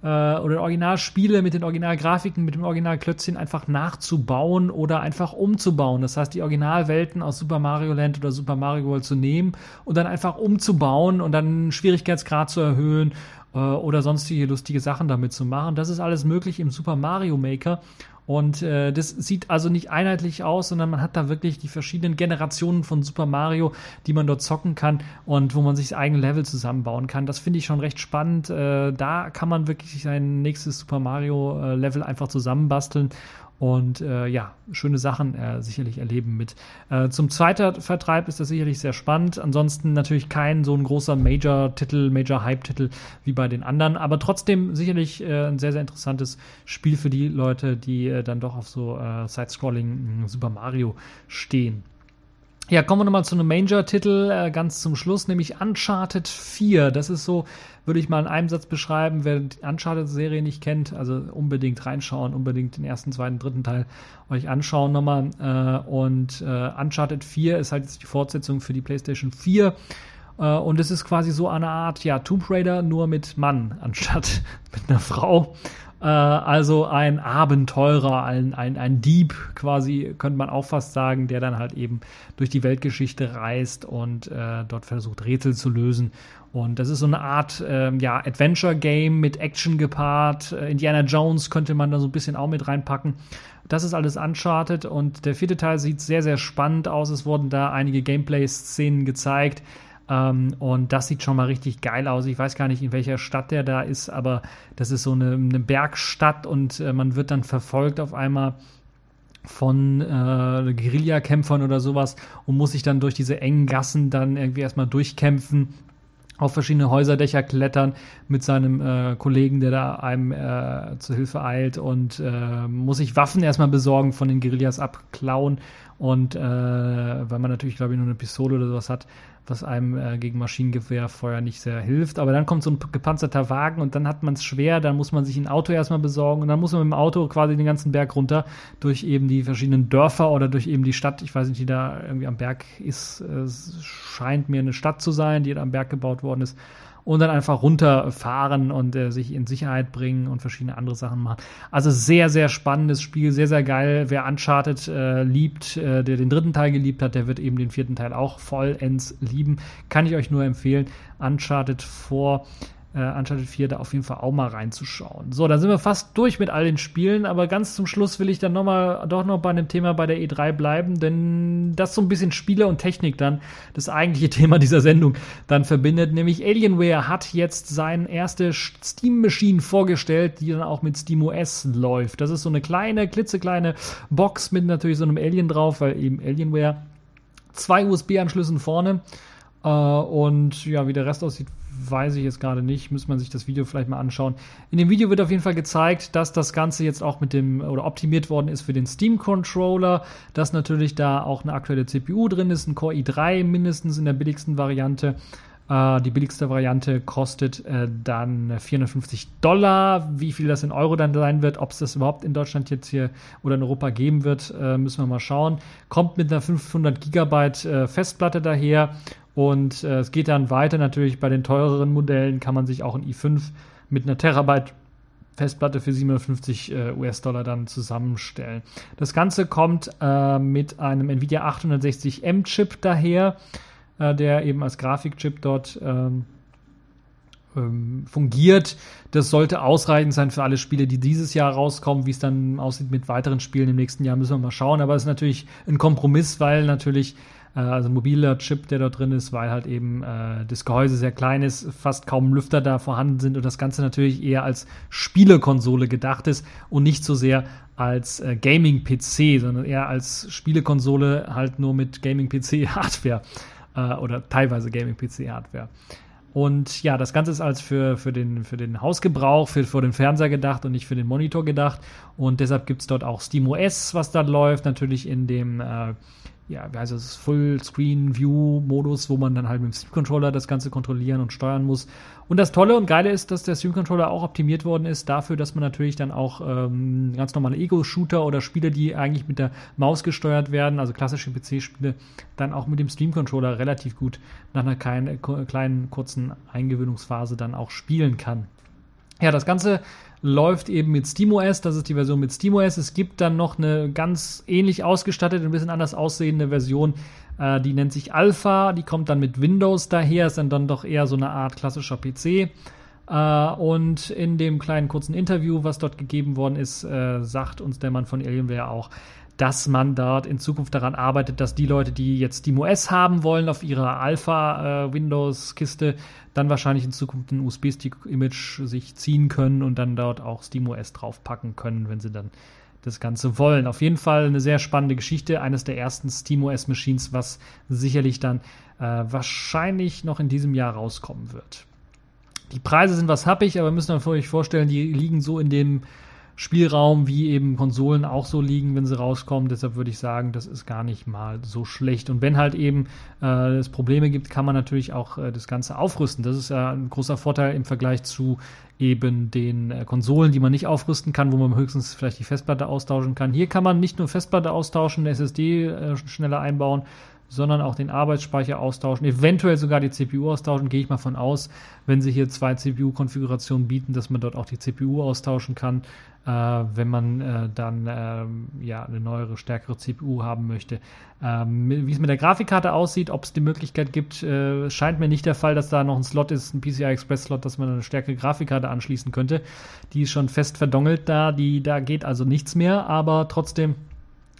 [SPEAKER 1] äh, oder Originalspiele mit den Originalgrafiken, mit dem Originalklötzchen einfach nachzubauen oder einfach umzubauen. Das heißt, die Originalwelten aus Super Mario Land oder Super Mario World zu nehmen und dann einfach umzubauen und dann Schwierigkeitsgrad zu erhöhen äh, oder sonstige lustige Sachen damit zu machen. Das ist alles möglich im Super Mario Maker und äh, das sieht also nicht einheitlich aus, sondern man hat da wirklich die verschiedenen Generationen von Super Mario, die man dort zocken kann und wo man sich das eigene Level zusammenbauen kann. Das finde ich schon recht spannend. Äh, da kann man wirklich sein nächstes Super Mario äh, Level einfach zusammenbasteln Und äh, ja, schöne Sachen äh, sicherlich erleben mit. Äh, zum zweiten Vertreib ist das sicherlich sehr spannend. Ansonsten natürlich kein so ein großer Major-Titel, Major-Hype-Titel wie bei den anderen, aber trotzdem sicherlich äh, ein sehr, sehr interessantes Spiel für die Leute, die äh, dann doch auf so äh, Side-Scrolling Super Mario stehen. Ja, kommen wir nochmal zu einem Major-Titel äh, ganz zum Schluss, nämlich Uncharted 4. Das ist so, würde ich mal in einem Satz beschreiben, wer die Uncharted-Serie nicht kennt, also unbedingt reinschauen, unbedingt den ersten, zweiten, dritten Teil euch anschauen nochmal. Äh, und äh, Uncharted 4 ist halt jetzt die Fortsetzung für die PlayStation 4. Äh, und es ist quasi so eine Art, ja, Tomb Raider nur mit Mann anstatt mit einer Frau. Äh, also ein Abenteurer, ein, ein, ein Dieb quasi, könnte man auch fast sagen, der dann halt eben durch die Weltgeschichte reist und äh, dort versucht, Rätsel zu lösen. Und das ist so eine Art äh, ja, Adventure-Game mit Action gepaart. Äh, Indiana Jones könnte man da so ein bisschen auch mit reinpacken. Das ist alles Uncharted und der vierte Teil sieht sehr, sehr spannend aus. Es wurden da einige Gameplay-Szenen gezeigt ähm, und das sieht schon mal richtig geil aus. Ich weiß gar nicht, in welcher Stadt der da ist, aber das ist so eine, eine Bergstadt und äh, man wird dann verfolgt auf einmal von äh, Guerillakämpfern oder sowas und muss sich dann durch diese engen Gassen dann irgendwie erstmal durchkämpfen auf verschiedene Häuserdächer klettern mit seinem äh, Kollegen, der da einem äh, zu Hilfe eilt und äh, muss sich Waffen erstmal besorgen, von den Guerillas abklauen und äh, weil man natürlich, glaube ich, nur eine Pistole oder sowas hat, was einem äh, gegen Maschinengewehrfeuer nicht sehr hilft. Aber dann kommt so ein gepanzerter Wagen und dann hat man es schwer, dann muss man sich ein Auto erstmal besorgen und dann muss man mit dem Auto quasi den ganzen Berg runter durch eben die verschiedenen Dörfer oder durch eben die Stadt. Ich weiß nicht, die da irgendwie am Berg ist. Es scheint mir eine Stadt zu sein, die am Berg gebaut worden ist und dann einfach runterfahren und äh, sich in Sicherheit bringen und verschiedene andere Sachen machen. Also sehr, sehr spannendes Spiel, sehr, sehr geil. Wer Uncharted äh, liebt, äh, der den dritten Teil geliebt hat, der wird eben den vierten Teil auch vollends lieben. Kann ich euch nur empfehlen. Uncharted vor äh, Uncharted 4 da auf jeden Fall auch mal reinzuschauen. So, dann sind wir fast durch mit all den Spielen, aber ganz zum Schluss will ich dann noch mal, doch noch bei einem Thema bei der E3 bleiben, denn das so ein bisschen Spiele und Technik dann das eigentliche Thema dieser Sendung dann verbindet, nämlich Alienware hat jetzt seine erste Steam Machine vorgestellt, die dann auch mit SteamOS läuft. Das ist so eine kleine, klitzekleine Box mit natürlich so einem Alien drauf, weil eben Alienware zwei USB-Anschlüssen vorne äh, und ja, wie der Rest aussieht, weiß ich jetzt gerade nicht. Muss man sich das Video vielleicht mal anschauen. In dem Video wird auf jeden Fall gezeigt, dass das Ganze jetzt auch mit dem oder optimiert worden ist für den Steam Controller, dass natürlich da auch eine aktuelle CPU drin ist, ein Core i3 mindestens in der billigsten Variante. Uh, die billigste Variante kostet äh, dann 450 Dollar. Wie viel das in Euro dann sein wird, ob es das überhaupt in Deutschland jetzt hier oder in Europa geben wird, äh, müssen wir mal schauen. Kommt mit einer 500 Gigabyte äh, Festplatte daher und äh, es geht dann weiter natürlich bei den teureren Modellen kann man sich auch ein i5 mit einer Terabyte Festplatte für 750 äh, US-Dollar dann zusammenstellen. Das Ganze kommt äh, mit einem Nvidia 860M Chip daher, äh, der eben als Grafikchip dort ähm, ähm, fungiert. Das sollte ausreichend sein für alle Spiele, die dieses Jahr rauskommen. Wie es dann aussieht mit weiteren Spielen im nächsten Jahr, müssen wir mal schauen. Aber es ist natürlich ein Kompromiss, weil natürlich also ein mobiler Chip, der da drin ist, weil halt eben äh, das Gehäuse sehr klein ist, fast kaum Lüfter da vorhanden sind und das Ganze natürlich eher als Spielekonsole gedacht ist und nicht so sehr als äh, Gaming-PC, sondern eher als Spielekonsole halt nur mit Gaming-PC-Hardware äh, oder teilweise Gaming-PC-Hardware. Und ja, das Ganze ist als für, für, den, für den Hausgebrauch, für, für den Fernseher gedacht und nicht für den Monitor gedacht. Und deshalb gibt es dort auch SteamOS, was da läuft, natürlich in dem äh, ja, wie heißt das, Full-Screen-View-Modus, wo man dann halt mit dem Steam-Controller das Ganze kontrollieren und steuern muss. Und das Tolle und Geile ist, dass der Steam-Controller auch optimiert worden ist dafür, dass man natürlich dann auch ähm, ganz normale Ego-Shooter oder Spiele, die eigentlich mit der Maus gesteuert werden, also klassische PC-Spiele, dann auch mit dem Steam-Controller relativ gut nach einer kleinen, kleinen kurzen Eingewöhnungsphase dann auch spielen kann. Ja, das Ganze läuft eben mit SteamOS. Das ist die Version mit SteamOS. Es gibt dann noch eine ganz ähnlich ausgestattete, ein bisschen anders aussehende Version. Äh, die nennt sich Alpha. Die kommt dann mit Windows daher. Ist dann, dann doch eher so eine Art klassischer PC. Uh, und in dem kleinen kurzen Interview, was dort gegeben worden ist, äh, sagt uns der Mann von Alienware auch, dass man dort in Zukunft daran arbeitet, dass die Leute, die jetzt SteamOS haben wollen auf ihrer Alpha-Windows-Kiste, äh, dann wahrscheinlich in Zukunft ein USB-Stick-Image sich ziehen können und dann dort auch SteamOS draufpacken können, wenn sie dann das Ganze wollen. Auf jeden Fall eine sehr spannende Geschichte, eines der ersten SteamOS Machines, was sicherlich dann äh, wahrscheinlich noch in diesem Jahr rauskommen wird. Die Preise sind was happig, aber müssen euch vorstellen, die liegen so in dem Spielraum, wie eben Konsolen auch so liegen, wenn sie rauskommen. Deshalb würde ich sagen, das ist gar nicht mal so schlecht. Und wenn halt eben äh, es Probleme gibt, kann man natürlich auch äh, das Ganze aufrüsten. Das ist ja ein großer Vorteil im Vergleich zu eben den äh, Konsolen, die man nicht aufrüsten kann, wo man höchstens vielleicht die Festplatte austauschen kann. Hier kann man nicht nur Festplatte austauschen, eine SSD äh, schneller einbauen, sondern auch den Arbeitsspeicher austauschen, eventuell sogar die CPU austauschen, gehe ich mal von aus, wenn sie hier zwei CPU-Konfigurationen bieten, dass man dort auch die CPU austauschen kann, äh, wenn man äh, dann äh, ja eine neuere, stärkere CPU haben möchte. Ähm, wie es mit der Grafikkarte aussieht, ob es die Möglichkeit gibt, äh, scheint mir nicht der Fall, dass da noch ein Slot ist, ein PCI Express Slot, dass man eine stärkere Grafikkarte anschließen könnte. Die ist schon fest verdongelt da, die da geht also nichts mehr, aber trotzdem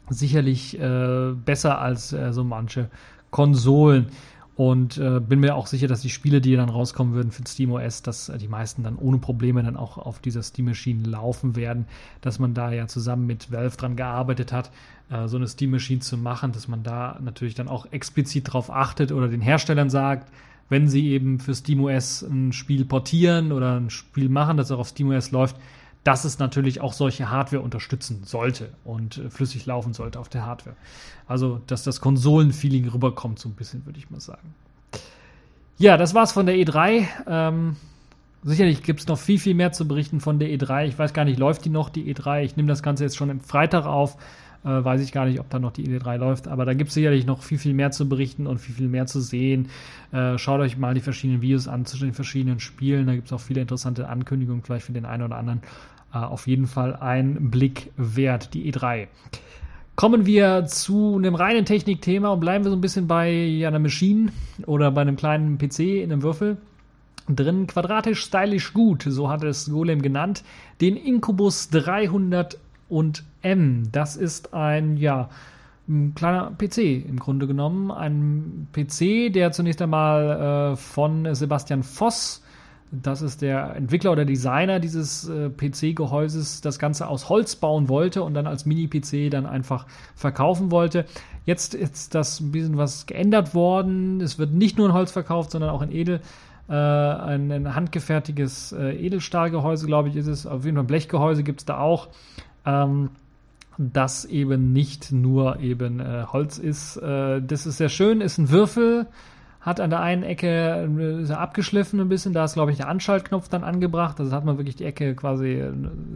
[SPEAKER 1] sicherlich äh, besser als äh, so manche Konsolen. Und äh, bin mir auch sicher, dass die Spiele, die dann rauskommen würden für SteamOS, dass äh, die meisten dann ohne Probleme dann auch auf dieser Steam Machine laufen werden, dass man da ja zusammen mit Valve dran gearbeitet hat, äh, so eine Steam Machine zu machen, dass man da natürlich dann auch explizit drauf achtet oder den Herstellern sagt, wenn sie eben für SteamOS ein Spiel portieren oder ein Spiel machen, das auch auf SteamOS läuft, dass es natürlich auch solche Hardware unterstützen sollte und äh, flüssig laufen sollte auf der Hardware. Also, dass das Konsolenfeeling rüberkommt, so ein bisschen, würde ich mal sagen. Ja, das war's von der E3. Ähm, sicherlich gibt es noch viel, viel mehr zu berichten von der E3. Ich weiß gar nicht, läuft die noch, die E3? Ich nehme das Ganze jetzt schon am Freitag auf. Äh, weiß ich gar nicht, ob da noch die E3 läuft, aber da gibt es sicherlich noch viel, viel mehr zu berichten und viel, viel mehr zu sehen. Äh, schaut euch mal die verschiedenen Videos an zu den verschiedenen Spielen. Da gibt es auch viele interessante Ankündigungen, vielleicht für den einen oder anderen auf jeden Fall ein Blick wert, die E3. Kommen wir zu einem reinen Technikthema und bleiben wir so ein bisschen bei einer Maschine oder bei einem kleinen PC in einem Würfel. Drin quadratisch, stylisch gut, so hat es Golem genannt. Den Incubus 300 und M. Das ist ein, ja, ein kleiner PC im Grunde genommen. Ein PC, der zunächst einmal äh, von Sebastian Voss das ist der Entwickler oder Designer dieses äh, PC-Gehäuses, das Ganze aus Holz bauen wollte und dann als Mini-PC dann einfach verkaufen wollte. Jetzt ist das ein bisschen was geändert worden. Es wird nicht nur in Holz verkauft, sondern auch in Edel. Äh, ein, ein, handgefertigtes äh, Edelstahlgehäuse, glaube ich, ist es. Auf jeden Fall Blechgehäuse gibt es da auch. Ähm, das eben nicht nur eben äh, Holz ist. Äh, das ist sehr schön, ist ein Würfel hat an der einen Ecke ist abgeschliffen ein bisschen, da ist glaube ich der Anschaltknopf dann angebracht, also hat man wirklich die Ecke quasi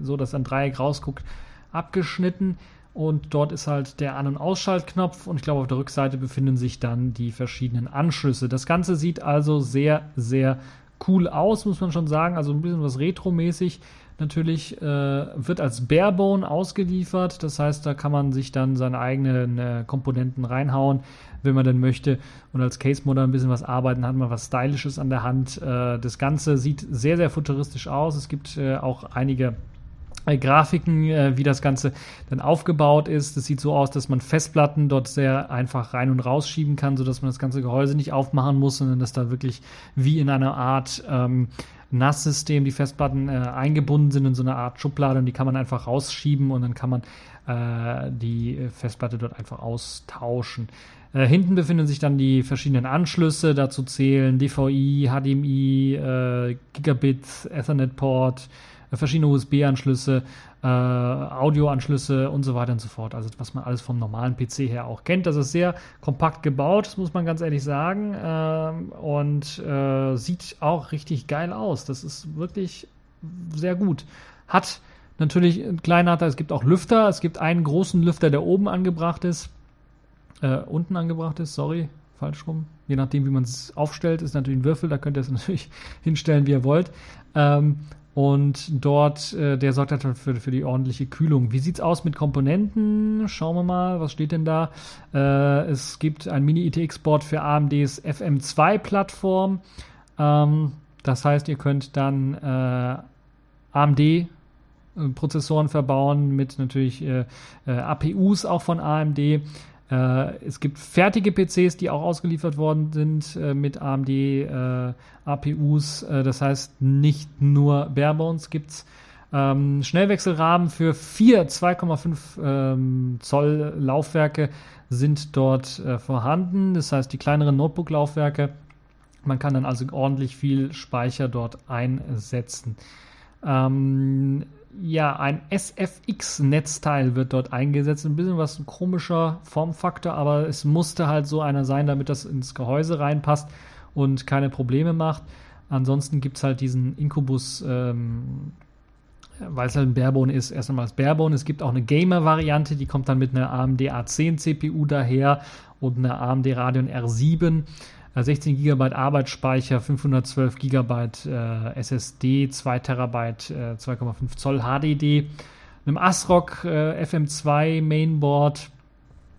[SPEAKER 1] so, dass ein Dreieck rausguckt, abgeschnitten. Und dort ist halt der An- und Ausschaltknopf. Und ich glaube auf der Rückseite befinden sich dann die verschiedenen Anschlüsse. Das Ganze sieht also sehr, sehr cool aus, muss man schon sagen, also ein bisschen was retromäßig natürlich, äh, wird als Barebone ausgeliefert. Das heißt, da kann man sich dann seine eigenen äh, Komponenten reinhauen, wenn man denn möchte. Und als Case-Modder ein bisschen was arbeiten, hat man was Stylisches an der Hand. Äh, das Ganze sieht sehr, sehr futuristisch aus. Es gibt äh, auch einige äh, Grafiken, wie das Ganze dann aufgebaut ist. Es sieht so aus, dass man Festplatten dort sehr einfach rein und rausschieben kann, sodass man das ganze Gehäuse nicht aufmachen muss, sondern dass da wirklich wie in einer Art ähm, NAS-System die Festplatten äh, eingebunden sind in so eine Art Schublade und die kann man einfach rausschieben und dann kann man äh, die Festplatte dort einfach austauschen. Äh, hinten befinden sich dann die verschiedenen Anschlüsse, dazu zählen DVI, HDMI, äh, Gigabit, Ethernet-Port, äh, verschiedene USB-Anschlüsse, äh, Audioanschlüsse und so weiter und so fort. Also was man alles vom normalen PC her auch kennt. Das ist sehr kompakt gebaut, das muss man ganz ehrlich sagen. Ähm, und äh, sieht auch richtig geil aus. Das ist wirklich sehr gut. Hat natürlich einen kleinen Nachteil, es gibt auch Lüfter. Es gibt einen großen Lüfter, der oben angebracht ist. Äh, unten angebracht ist, sorry, falsch rum. Je nachdem, wie man es aufstellt, ist natürlich ein Würfel, da könnt ihr es natürlich hinstellen, wie ihr wollt. Ähm, und dort, äh, der sorgt halt für, für die ordentliche Kühlung. Wie sieht's aus mit Komponenten? Schauen wir mal, was steht denn da? Äh, es gibt ein Mini-ITX-Board für AMDs FM2-Plattform. Ähm, das heißt, ihr könnt dann äh, AMD-Prozessoren verbauen mit natürlich äh, äh, APUs auch von AMD. Äh, es gibt fertige PCs, die auch ausgeliefert worden sind äh, mit AMD äh, APUs. Das heißt, nicht nur Barebones gibt es. Ähm, Schnellwechselrahmen für vier 2,5 ähm, Zoll Laufwerke sind dort äh, vorhanden. Das heißt, die kleineren Notebook-Laufwerke. Man kann dann also ordentlich viel Speicher dort einsetzen. Ähm, ja, ein SFX-Netzteil wird dort eingesetzt. Ein bisschen was ein komischer Formfaktor, aber es musste halt so einer sein, damit das ins Gehäuse reinpasst und keine Probleme macht. Ansonsten gibt es halt diesen Incubus, ähm, weil es halt ein Barebone ist, erst einmal das Barebone. Es gibt auch eine Gamer-Variante, die kommt dann mit einer AMD A10 CPU daher und einer AMD Radeon R7. 16 GB Arbeitsspeicher, 512 GB äh, SSD, 2 TB äh, 2,5 Zoll HDD, einem ASRock äh, FM2 Mainboard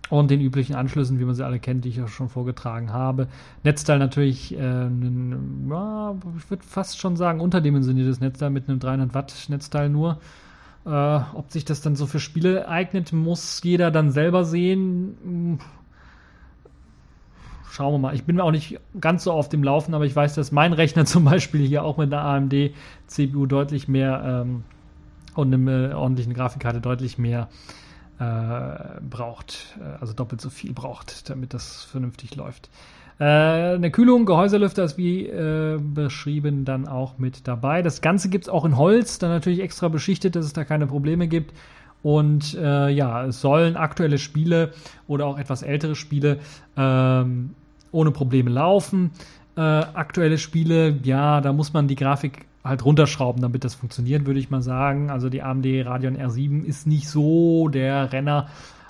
[SPEAKER 1] und den üblichen Anschlüssen, wie man sie alle kennt, die ich auch schon vorgetragen habe. Netzteil natürlich, äh, ein, ja, ich würde fast schon sagen, unterdimensioniertes Netzteil mit einem 300 Watt Netzteil nur. Äh, ob sich das dann so für Spiele eignet, muss jeder dann selber sehen schauen wir mal. Ich bin auch nicht ganz so auf dem Laufen, aber ich weiß, dass mein Rechner zum Beispiel hier auch mit einer AMD CPU deutlich mehr ähm, und einem äh, ordentlichen Grafikkarte deutlich mehr äh, braucht, äh, also doppelt so viel braucht, damit das vernünftig läuft. Äh, eine Kühlung, Gehäuselüfter ist wie äh, beschrieben dann auch mit dabei. Das Ganze gibt es auch in Holz, dann natürlich extra beschichtet, dass es da keine Probleme gibt. Und äh, ja, es sollen aktuelle Spiele oder auch etwas ältere Spiele ähm, ohne Probleme laufen. Äh, aktuelle Spiele, ja, da muss man die Grafik halt runterschrauben, damit das funktioniert, würde ich mal sagen. Also die AMD Radeon R7 ist nicht so der Renner,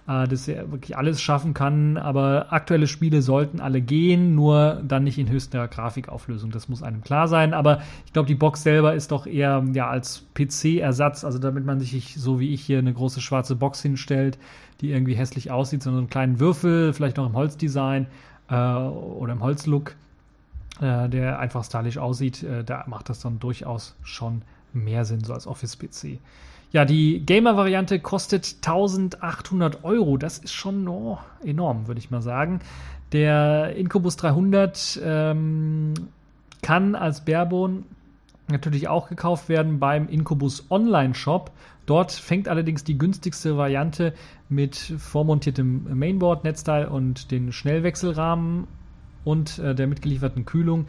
[SPEAKER 1] äh, dass er wirklich alles schaffen kann, aber aktuelle Spiele sollten alle gehen, nur dann nicht in höchster Grafikauflösung. Das muss einem klar sein. Aber ich glaube, die Box selber ist doch eher ja als PC-Ersatz, also damit man sich so wie ich hier eine große schwarze Box hinstellt, die irgendwie hässlich aussieht, sondern einen kleinen Würfel, vielleicht noch im Holzdesign äh, oder im Holzlook, äh, der einfach stylisch aussieht, äh, da macht das dann durchaus schon mehr Sinn, so als Office-PC. Ja, die Gamer-Variante kostet 1800 Euro. Das ist schon oh, enorm, würde ich mal sagen. Der Incubus 300 ähm, kann als Barebone natürlich auch gekauft werden beim Incubus Online Shop. Dort fängt allerdings die günstigste Variante mit vormontiertem Mainboard, Netzteil und den Schnellwechselrahmen und äh, der mitgelieferten Kühlung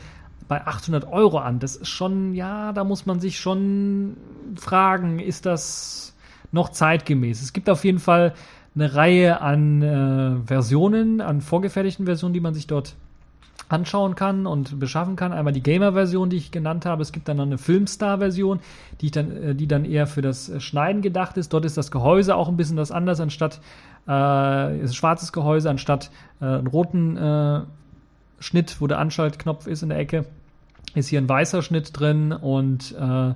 [SPEAKER 1] bei 800 Euro an. Das ist schon, ja, da muss man sich schon fragen, ist das noch zeitgemäß? Es gibt auf jeden Fall eine Reihe an äh, Versionen, an vorgefertigten Versionen, die man sich dort anschauen kann und beschaffen kann. Einmal die Gamer-Version, die ich genannt habe. Es gibt dann noch eine Filmstar-Version, die, dann, äh, die dann eher für das Schneiden gedacht ist. Dort ist das Gehäuse auch ein bisschen was anders, anstatt äh, ist ein schwarzes Gehäuse, anstatt äh, einen roten äh, Schnitt, wo der Anschaltknopf ist in der Ecke, ist hier ein weißer Schnitt drin und äh,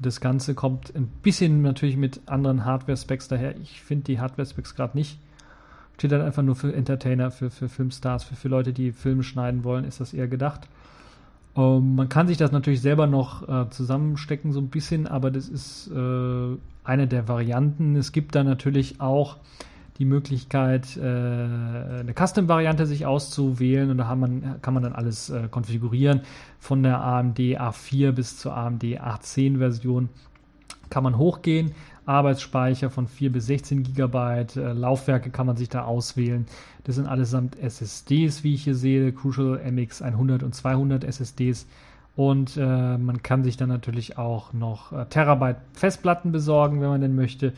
[SPEAKER 1] das Ganze kommt ein bisschen natürlich mit anderen Hardware-Specs daher. Ich finde die Hardware-Specs gerade nicht Steht dann einfach nur für Entertainer, für, für Filmstars, für, für Leute, die Filme schneiden wollen, ist das eher gedacht. Um, ähm, man kann sich das natürlich selber noch äh, zusammenstecken, so ein bisschen, aber das ist äh, eine der Varianten. Es gibt dann natürlich auch die Möglichkeit, äh, eine Custom-Variante sich auszuwählen und da man, kann man dann alles äh, konfigurieren. Von der AMD A4 bis zur AMD A10-Version kann man hochgehen. Arbeitsspeicher von 4 bis 16 GB, äh, Laufwerke kann man sich da auswählen. Das sind allesamt SSDs, wie ich hier sehe, Crucial MX 100 und 200 SSDs. Und äh, man kann sich dann natürlich auch noch äh, Terabyte Festplatten besorgen, wenn man denn möchte.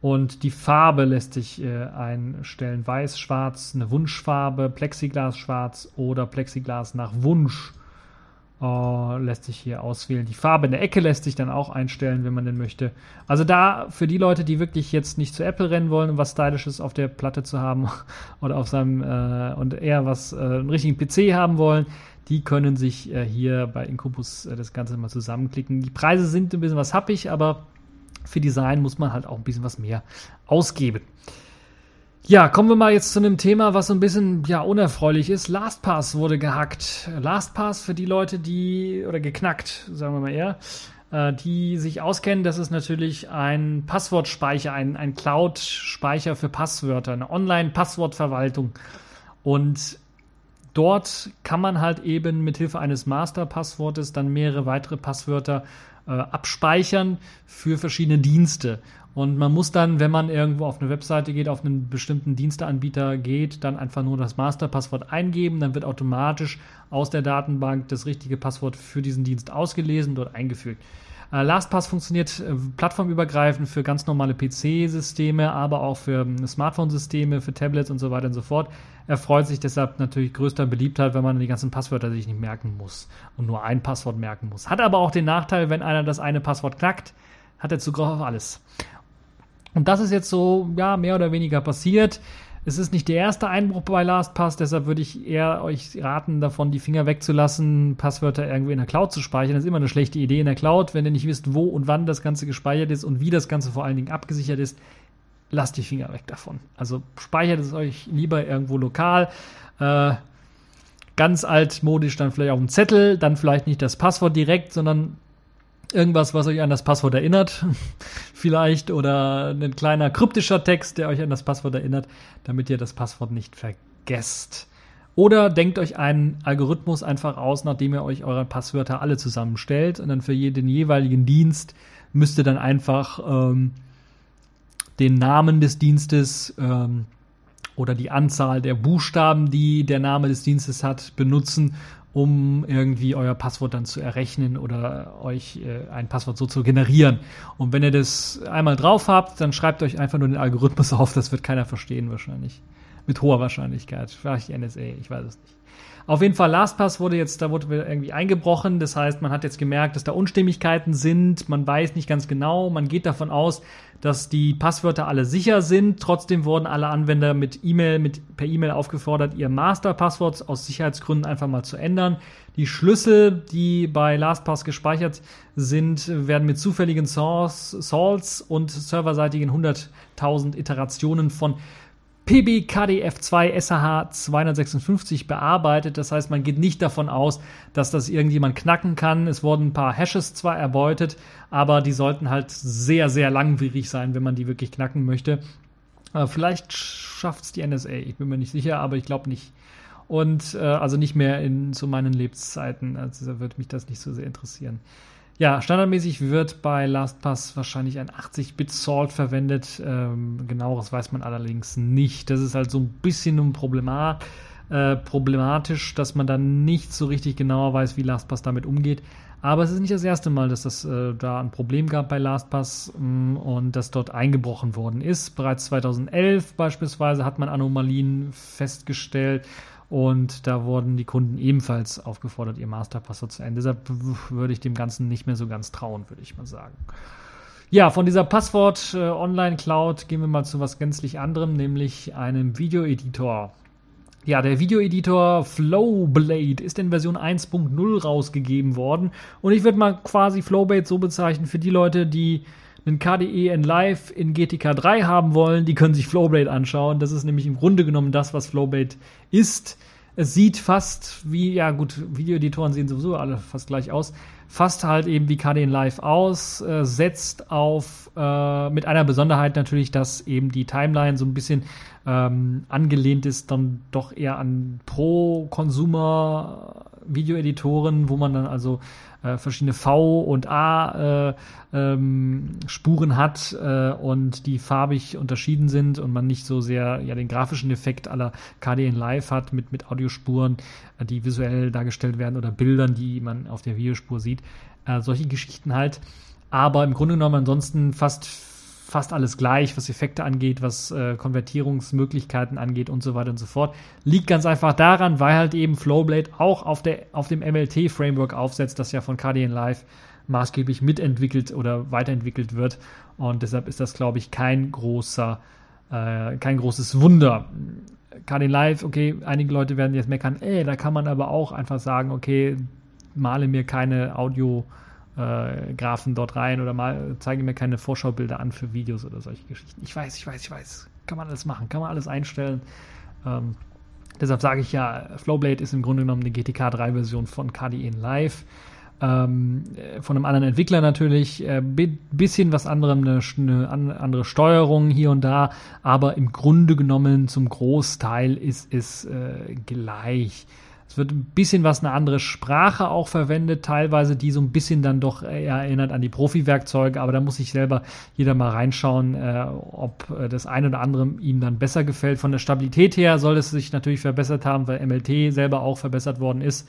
[SPEAKER 1] Und die Farbe lässt sich äh, einstellen. Weiß, schwarz, eine Wunschfarbe, Plexiglas schwarz oder Plexiglas nach Wunsch. Uh, lässt sich hier auswählen. Die Farbe in der Ecke lässt sich dann auch einstellen, wenn man denn möchte. Also da für die Leute, die wirklich jetzt nicht zu Apple rennen wollen, um was Stylisches auf der Platte zu haben oder auf seinem äh, und eher was äh, einen richtigen PC haben wollen, die können sich äh, hier bei Incubus äh, das Ganze mal zusammenklicken. Die Preise sind ein bisschen was happig, aber für Design muss man halt auch ein bisschen was mehr ausgeben. Ja, kommen wir mal jetzt zu einem Thema, was so ein bisschen ja unerfreulich ist. LastPass wurde gehackt. LastPass für die Leute, die oder geknackt, sagen wir mal eher, äh, die sich auskennen, das ist natürlich ein Passwortspeicher, ein, ein Cloud-Speicher für Passwörter, eine Online-Passwortverwaltung. Und dort kann man halt eben mit Hilfe eines Masterpasswortes dann mehrere weitere Passwörter äh, abspeichern für verschiedene Dienste. Und man muss dann, wenn man irgendwo auf eine Webseite geht, auf einen bestimmten Diensteanbieter geht, dann einfach nur das Masterpasswort eingeben. Dann wird automatisch aus der Datenbank das richtige Passwort für diesen Dienst ausgelesen, dort eingefügt. Äh, LastPass funktioniert äh, plattformübergreifend für ganz normale PC-Systeme, aber auch für ähm, Smartphone-Systeme, für Tablets und so weiter und so fort. Er freut sich deshalb natürlich größter Beliebtheit, wenn man die ganzen Passwörter sich nicht merken muss und nur ein Passwort merken muss. Hat aber auch den Nachteil, wenn einer das eine Passwort knackt, hat er Zugriff auf alles. Und das ist jetzt so, ja, mehr oder weniger passiert. Es ist nicht der erste Einbruch bei LastPass, deshalb würde ich eher euch raten, davon die Finger wegzulassen, Passwörter irgendwie in der Cloud zu speichern. Das ist immer eine schlechte Idee in der Cloud, wenn ihr nicht wisst, wo und wann das Ganze gespeichert ist und wie das Ganze vor allen Dingen abgesichert ist. Lasst die Finger weg davon. Also speichert es euch lieber irgendwo lokal. Äh, ganz altmodisch dann vielleicht auf dem Zettel, dann vielleicht nicht das Passwort direkt, sondern irgendwas, was euch an das Passwort erinnert, vielleicht, oder ein kleiner kryptischer Text, der euch an das Passwort erinnert, damit ihr das Passwort nicht vergesst. Oder denkt euch einen Algorithmus einfach aus, nachdem ihr euch eure Passwörter alle zusammenstellt und dann für jeden jeweiligen Dienst müsst ihr dann einfach ähm, den Namen des Dienstes ähm, oder die Anzahl der Buchstaben, die der Name des Dienstes hat, benutzen um irgendwie euer Passwort dann zu errechnen oder euch äh, ein Passwort so zu generieren. Und wenn ihr das einmal drauf habt, dann schreibt euch einfach nur den Algorithmus auf, das wird keiner verstehen wahrscheinlich. Mit hoher Wahrscheinlichkeit. Vielleicht NSA, ich weiß es nicht. Auf jeden Fall, LastPass wurde jetzt, da wurde irgendwie eingebrochen. Das heißt, man hat jetzt gemerkt, dass da Unstimmigkeiten sind. Man weiß nicht ganz genau. Man geht davon aus, dass die Passwörter alle sicher sind. Trotzdem wurden alle Anwender mit E-Mail, mit, per E-Mail aufgefordert, ihr Masterpasswort aus Sicherheitsgründen einfach mal zu ändern. Die Schlüssel, die bei LastPass gespeichert sind, werden mit zufälligen Source, Salts und serverseitigen 100.000 Iterationen von PBKDF2 SH 256 bearbeitet. Das heißt, man geht nicht davon aus, dass das irgendjemand knacken kann. Es wurden ein paar Hashes zwar erbeutet, aber die sollten halt sehr, sehr langwierig sein, wenn man die wirklich knacken möchte. Äh, vielleicht schafft es die NSA, ich bin mir nicht sicher, aber ich glaube nicht. Und äh, also nicht mehr in zu meinen Lebenszeiten. Also da würde mich das nicht so sehr interessieren. Ja, standardmäßig wird bei LastPass wahrscheinlich ein 80-Bit-Salt verwendet. Ähm, genaueres weiß man allerdings nicht. Das ist halt so ein bisschen ein Problemat, äh, problematisch, dass man dann nicht so richtig genauer weiß, wie LastPass damit umgeht. Aber es ist nicht das erste Mal, dass das äh, da ein Problem gab bei LastPass mh, mm, und dass dort eingebrochen worden ist. Bereits 2011 beispielsweise hat man Anomalien festgestellt und da wurden die Kunden ebenfalls aufgefordert, ihr Masterpasswort zu ändern. Deshalb würde ich dem Ganzen nicht mehr so ganz trauen, würde ich mal sagen. Ja, von dieser Passwort äh, gehen wir mal zu was gänzlich anderem, nämlich einem Videoeditor. Ja, der Videoeditor Flowblade ist in Version 1.0 rausgegeben worden und ich würde mal quasi Flowblade so bezeichnen für die Leute, die einen KDE in Live in GTK 3 haben wollen, die können sich Flowblade anschauen. Das ist nämlich im Grunde genommen das, was Flowblade ist. Es sieht fast wie, ja gut, Videoeditoren sehen sowieso alle fast gleich aus, fast halt eben wie KDE in Live aus, äh, setzt auf, äh, mit einer Besonderheit natürlich, dass eben die Timeline so ein bisschen ähm, angelehnt ist, dann doch eher an Pro-Consumer Videoeditoren, wo man dann also äh, verschiedene V- und A-Spuren äh, ähm, hat äh, und die farbig unterschieden sind und man nicht so sehr ja den grafischen Effekt aller KDN Live hat mit, mit Audiospuren, äh, die visuell dargestellt werden oder Bildern, die man auf der Videospur sieht. Äh, solche Geschichten halt. Aber im Grunde genommen ansonsten fast fast alles gleich, was Effekte angeht, was äh, Konvertierungsmöglichkeiten angeht und so weiter und so fort. Liegt ganz einfach daran, weil halt eben Flowblade auch auf, der, auf dem MLT-Framework aufsetzt, das ja von KDN Live maßgeblich mitentwickelt oder weiterentwickelt wird. Und deshalb ist das, glaube ich, kein großer, äh, kein großes Wunder. KDN Live, okay, einige Leute werden jetzt meckern, ey, da kann man aber auch einfach sagen, okay, male mir keine Audio- äh, Graphen dort rein oder mal zeige mir keine Vorschaubilder an für Videos oder solche Geschichten. Ich weiß, ich weiß, ich weiß. Kann man alles machen, kann man alles einstellen. Ähm, deshalb sage ich ja, Flowblade ist im Grunde genommen eine GTK 3 Version von KDE Live. ähm, von einem anderen Entwickler natürlich, äh, bisschen was anderem, eine, eine, andere Steuerung hier und da, aber im Grunde genommen zum Großteil ist es äh, gleich. Es wird ein bisschen was eine andere Sprache auch verwendet, teilweise die so ein bisschen dann doch eher erinnert an die Profi-Werkzeuge, aber da muss sich selber jeder mal reinschauen, äh, ob äh, das eine oder andere ihm dann besser gefällt. Von der Stabilität her soll es sich natürlich verbessert haben, weil MLT selber auch verbessert worden ist.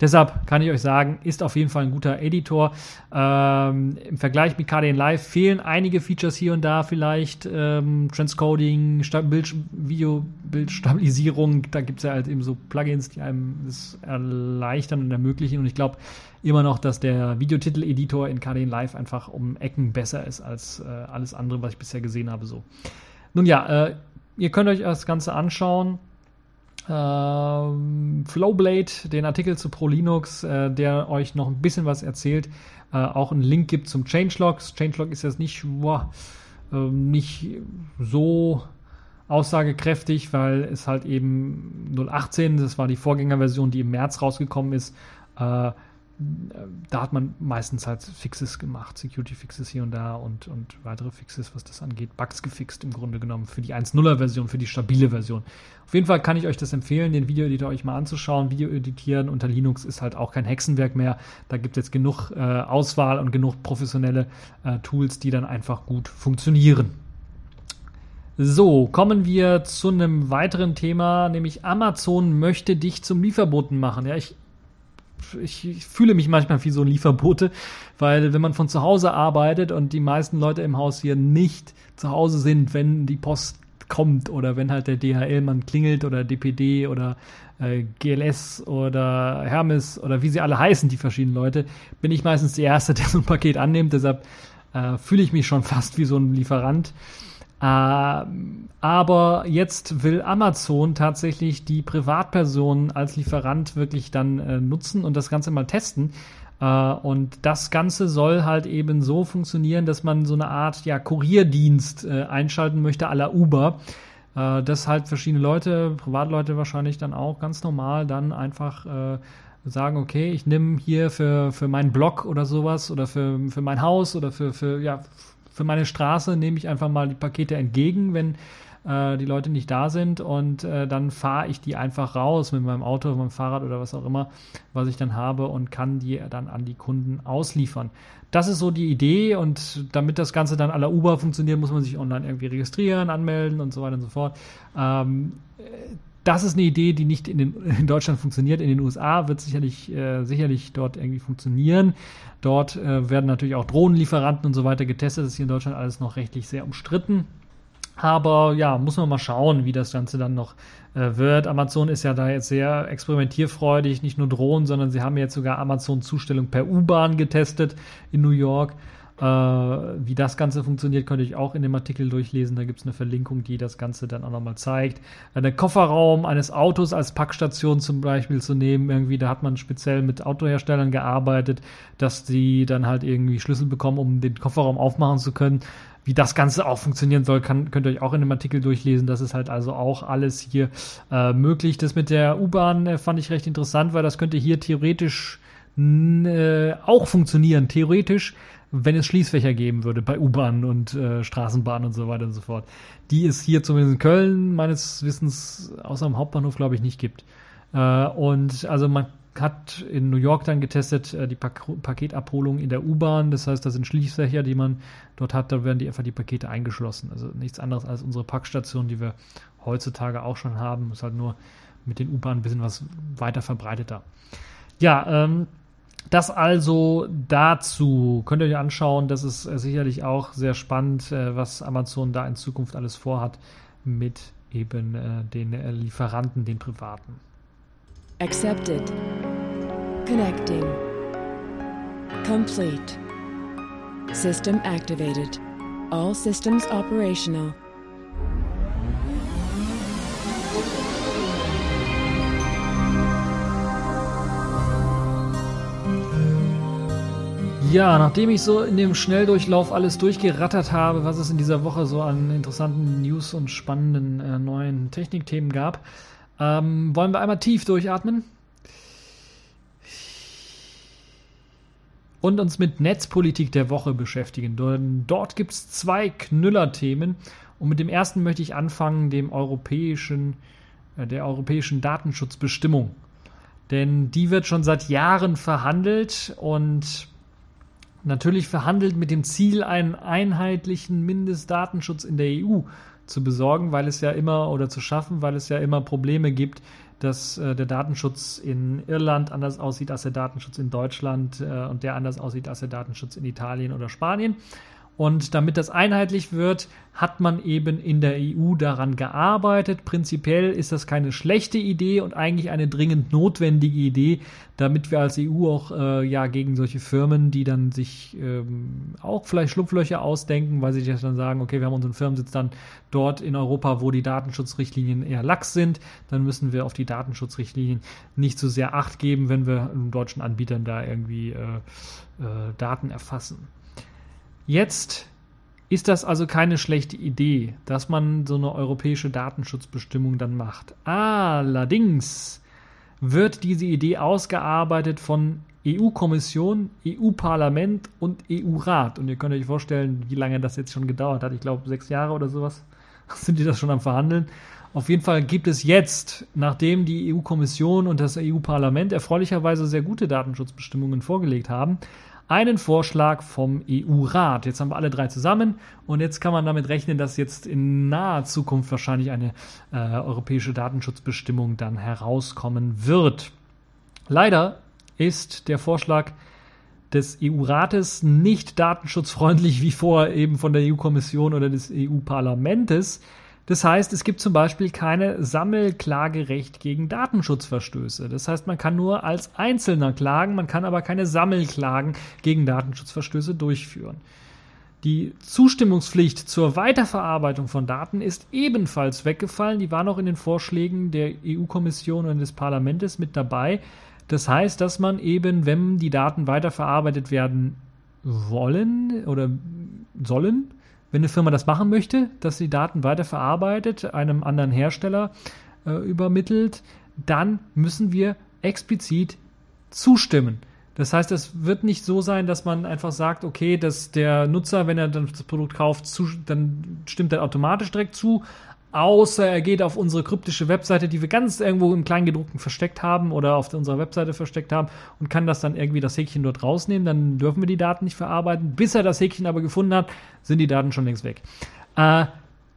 [SPEAKER 1] Deshalb kann ich euch sagen, ist auf jeden Fall ein guter Editor. Ähm, Im Vergleich mit KDN Live fehlen einige Features hier und da vielleicht. Ähm, Transcoding, Bild, Video-Bildstabilisierung. Da gibt es ja halt eben so Plugins, die einem das erleichtern und ermöglichen. Und ich glaube immer noch, dass der Videotitel-Editor in KDN Live einfach um Ecken besser ist als äh, alles andere, was ich bisher gesehen habe. So. Nun ja, äh, ihr könnt euch das Ganze anschauen Flowblade, den Artikel zu ProLinux, äh, der euch noch ein bisschen was erzählt, äh, auch einen Link gibt zum Changelogs. Changelog ist jetzt nicht, boah, äh, nicht so aussagekräftig, weil es halt eben 018, das war die Vorgängerversion, die im März rausgekommen ist, äh, da hat man meistens halt Fixes gemacht, Security-Fixes hier und da und, und weitere Fixes, was das angeht, Bugs gefixt im Grunde genommen für die 1.0er-Version, für die stabile Version. Auf jeden Fall kann ich euch das empfehlen, den Videoeditor euch mal anzuschauen. Video editieren unter Linux ist halt auch kein Hexenwerk mehr. Da gibt es jetzt genug äh, Auswahl und genug professionelle äh, Tools, die dann einfach gut funktionieren. So, kommen wir zu einem weiteren Thema, nämlich Amazon möchte dich zum Lieferboten machen. Ja, ich ich, ich, fühle mich manchmal wie so ein Lieferbote, weil wenn man von zu Hause arbeitet und die meisten Leute im Haus hier nicht zu Hause sind, wenn die Post kommt oder wenn halt der DHL-Mann klingelt oder DPD oder äh, GLS oder Hermes oder wie sie alle heißen, die verschiedenen Leute, bin ich meistens der Erste, der so ein Paket annimmt. Deshalb äh, fühle ich mich schon fast wie so ein Lieferant. Äh, aber jetzt will Amazon tatsächlich die Privatpersonen als Lieferant wirklich dann äh, nutzen und das Ganze mal testen. Äh, und das Ganze soll halt eben so funktionieren, dass man so eine Art ja, Kurierdienst äh, einschalten möchte à la Uber. Äh, dass halt verschiedene Leute, Privatleute wahrscheinlich dann auch ganz normal dann einfach äh, sagen, okay, ich nehme hier für, für meinen Blog oder sowas oder für, für mein Haus oder für, für, ja, für meine Straße nehme ich einfach mal die Pakete entgegen, wenn äh, die Leute nicht da sind und äh, dann fahre ich die einfach raus mit meinem Auto, mit meinem Fahrrad oder was auch immer, was ich dann habe und kann die dann an die Kunden ausliefern. Das ist so die Idee und damit das Ganze dann la Uber funktioniert, muss man sich online irgendwie registrieren, anmelden und so weiter und so fort. Ähm, das ist eine Idee, die nicht in, den, in Deutschland funktioniert. In den USA wird sicherlich, äh, sicherlich dort irgendwie funktionieren. Dort äh, werden natürlich auch Drohnenlieferanten und so weiter getestet. Das ist hier in Deutschland alles noch rechtlich sehr umstritten. Aber ja, muss man mal schauen, wie das Ganze dann noch äh, wird. Amazon ist ja da jetzt sehr experimentierfreudig, nicht nur Drohnen, sondern sie haben jetzt sogar Amazon-Zustellung per U-Bahn getestet in New York. Äh, wie das Ganze funktioniert, könnte ich auch in dem Artikel durchlesen. Da gibt es eine Verlinkung, die das Ganze dann auch nochmal zeigt. Der Kofferraum eines Autos als Packstation zum Beispiel zu nehmen, irgendwie, da hat man speziell mit Autoherstellern gearbeitet, dass die dann halt irgendwie Schlüssel bekommen, um den Kofferraum aufmachen zu können. Wie das Ganze auch funktionieren soll, kann, könnt ihr euch auch in dem Artikel durchlesen. Das ist halt also auch alles hier äh, möglich. Das mit der U-Bahn äh, fand ich recht interessant, weil das könnte hier theoretisch äh, auch funktionieren. Theoretisch wenn es Schließfächer geben würde bei U-Bahnen und äh, Straßenbahnen und so weiter und so fort. Die es hier zumindest in Köln meines Wissens außer am Hauptbahnhof, glaube ich, nicht gibt. Äh, und also man hat in New York dann getestet äh, die Pak Paketabholung in der U-Bahn. Das heißt, das sind Schließfächer, die man dort hat. Da werden die einfach die Pakete eingeschlossen. Also nichts anderes als unsere Packstation, die wir heutzutage auch schon haben. Ist halt nur mit den U-Bahnen ein bisschen was weiter verbreiteter. Ja, ähm, das also dazu. Könnt ihr euch anschauen. Das ist äh, sicherlich auch sehr spannend, äh, was Amazon da in Zukunft alles vorhat mit eben äh, den Lieferanten, den privaten. Accepted. Connecting. Complete. System activated. All systems operational. Ja, nachdem ich so in dem Schnelldurchlauf alles durchgerattert habe, was es in dieser Woche so an interessanten News und spannenden äh, neuen Technikthemen gab, ähm, wollen wir einmal tief durchatmen. und uns mit Netzpolitik der Woche beschäftigen. Dort gibt es zwei Knüllerthemen und mit dem ersten möchte ich anfangen, dem europäischen, äh, der europäischen Datenschutzbestimmung. Denn die wird schon seit Jahren verhandelt und natürlich verhandelt mit dem Ziel, einen einheitlichen Mindestdatenschutz in der EU zu besorgen, weil es ja immer oder zu schaffen, weil es ja immer Probleme gibt, dass äh, der Datenschutz in Irland anders aussieht als der Datenschutz in Deutschland äh, und der anders aussieht als der Datenschutz in Italien oder Spanien. Und damit das einheitlich wird, hat man eben in der EU daran gearbeitet. Prinzipiell ist das keine schlechte Idee und eigentlich eine dringend notwendige Idee, damit wir als EU auch äh, ja gegen solche Firmen, die dann sich ähm, auch vielleicht Schlupflöcher ausdenken, weil sie sich dann sagen, okay, wir haben unseren Firmensitz dann dort in Europa, wo die Datenschutzrichtlinien eher lax sind, dann müssen wir auf die Datenschutzrichtlinien nicht so sehr Acht geben, wenn wir deutschen Anbietern da irgendwie äh, äh, Daten erfassen. Jetzt ist das also keine schlechte Idee, dass man so eine europäische Datenschutzbestimmung dann macht. Allerdings wird diese Idee ausgearbeitet von EU-Kommission, EU-Parlament und EU-Rat. Und ihr könnt euch vorstellen, wie lange das jetzt schon gedauert hat. Ich glaube, sechs Jahre oder sowas sind die das schon am Verhandeln. Auf jeden Fall gibt es jetzt, nachdem die EU-Kommission und das EU-Parlament erfreulicherweise sehr gute Datenschutzbestimmungen vorgelegt haben, einen Vorschlag vom EU-Rat. Jetzt haben wir alle drei zusammen und jetzt kann man damit rechnen, dass jetzt in naher Zukunft wahrscheinlich eine äh, europäische Datenschutzbestimmung dann herauskommen wird. Leider ist der Vorschlag des EU-Rates nicht datenschutzfreundlich wie vorher eben von der EU-Kommission oder des EU-Parlamentes. Das heißt, es gibt zum Beispiel keine Sammelklagerecht gegen Datenschutzverstöße. Das heißt, man kann nur als Einzelner klagen, man kann aber keine Sammelklagen gegen Datenschutzverstöße durchführen. Die Zustimmungspflicht zur Weiterverarbeitung von Daten ist ebenfalls weggefallen. Die war noch in den Vorschlägen der EU-Kommission und des Parlaments mit dabei. Das heißt, dass man eben, wenn die Daten weiterverarbeitet werden wollen oder sollen, wenn eine Firma das machen möchte, dass sie Daten weiterverarbeitet, einem anderen Hersteller äh, übermittelt, dann müssen wir explizit zustimmen. Das heißt, es wird nicht so sein, dass man einfach sagt, okay, dass der Nutzer, wenn er dann das Produkt kauft, zu, dann stimmt er automatisch direkt zu, außer er geht auf unsere kryptische Webseite, die wir ganz irgendwo im Kleingedruckten versteckt haben oder auf unserer Webseite versteckt haben und kann das dann irgendwie das Häkchen dort rausnehmen, dann dürfen wir die Daten nicht verarbeiten. Bis er das Häkchen aber gefunden hat, sind die Daten schon längst weg. Äh,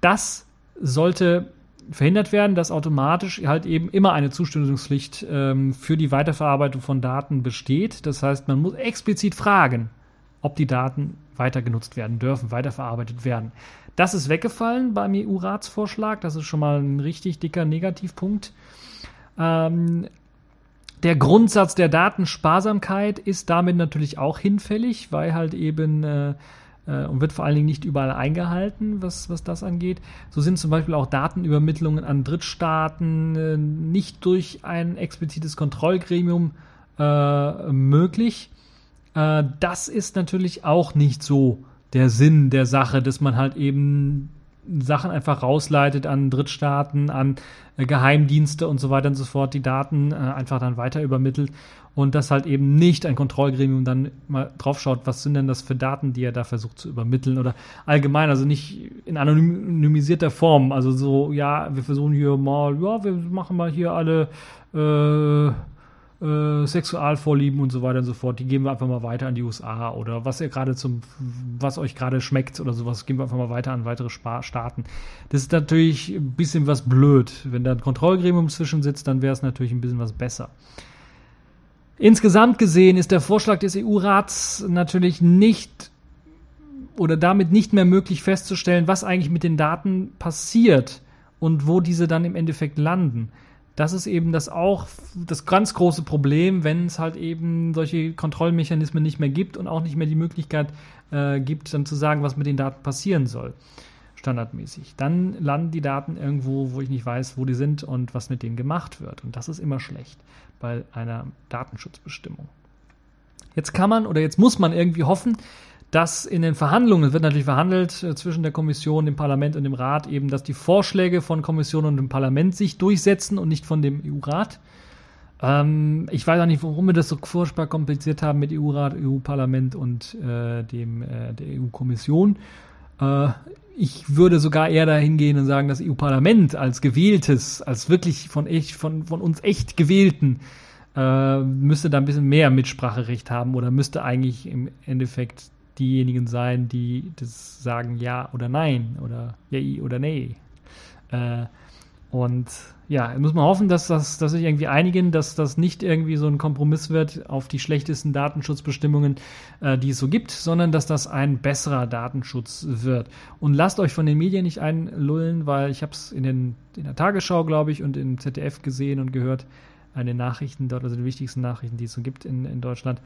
[SPEAKER 1] das sollte verhindert werden, dass automatisch halt eben immer eine Zustimmungspflicht ähm, für die Weiterverarbeitung von Daten besteht. Das heißt, man muss explizit fragen, ob die Daten weiter genutzt werden dürfen, weiterverarbeitet werden. Das ist weggefallen beim EU-Ratsvorschlag. Das ist schon mal ein richtig dicker Negativpunkt. Ähm, der Grundsatz der Datensparsamkeit ist damit natürlich auch hinfällig, weil halt eben äh, äh, und wird vor allen Dingen nicht überall eingehalten, was, was das angeht. So sind zum Beispiel auch Datenübermittlungen an Drittstaaten äh, nicht durch ein explizites Kontrollgremium äh, möglich. Äh, das ist natürlich auch nicht so der Sinn der Sache, dass man halt eben Sachen einfach rausleitet an Drittstaaten, an äh, Geheimdienste und so weiter und so fort, die Daten äh, einfach dann weiter übermittelt und dass halt eben nicht ein Kontrollgremium dann mal draufschaut, was sind denn das für Daten, die er da versucht zu übermitteln oder allgemein, also nicht in anonymisierter Form, also so, ja, wir versuchen hier mal, ja, wir machen mal hier alle äh, äh, Sexualvorlieben und so weiter und so fort, die geben wir einfach mal weiter an die USA oder was ihr gerade zum, was euch gerade schmeckt oder sowas, geben wir einfach mal weiter an weitere Spa Staaten. Das ist natürlich ein bisschen was blöd. Wenn da ein Kontrollgremium zwischen sitzt, dann wäre es natürlich ein bisschen was besser. Insgesamt gesehen ist der Vorschlag des EU-Rats natürlich nicht oder damit nicht mehr möglich festzustellen, was eigentlich mit den Daten passiert und wo diese dann im Endeffekt landen das ist eben das auch das ganz große Problem, wenn es halt eben solche Kontrollmechanismen nicht mehr gibt und auch nicht mehr die Möglichkeit äh, gibt, dann zu sagen, was mit den Daten passieren soll, standardmäßig. Dann landen die Daten irgendwo, wo ich nicht weiß, wo die sind und was mit denen gemacht wird. Und das ist immer schlecht bei einer Datenschutzbestimmung. Jetzt kann man oder jetzt muss man irgendwie hoffen, dass in den Verhandlungen, es wird natürlich verhandelt äh, zwischen der Kommission, dem Parlament und dem Rat, eben, dass die Vorschläge von Kommission und dem Parlament sich durchsetzen und nicht von dem EU-Rat. Ähm, ich weiß auch nicht, warum wir das so furchtbar kompliziert haben mit EU-Rat, EU-Parlament und äh, dem, äh, der EU-Kommission. Äh, ich würde sogar eher dahin gehen und sagen, das EU-Parlament als gewähltes, als wirklich von, echt, von, von uns echt gewählten, äh, müsste da ein bisschen mehr Mitspracherecht haben oder müsste eigentlich im Endeffekt diejenigen sein, die das sagen ja oder nein oder ja oder nee. Äh, und ja, muss man hoffen, dass, das, dass sich irgendwie einigen, dass das nicht irgendwie so ein Kompromiss wird auf die schlechtesten Datenschutzbestimmungen, äh, die es so gibt, sondern dass das ein besserer Datenschutz wird. Und lasst euch von den Medien nicht einlullen, weil ich habe es in, in der Tagesschau, glaube ich, und im ZDF gesehen und gehört, an den Nachrichten dort, also die wichtigsten Nachrichten, die es so gibt in, in Deutschland,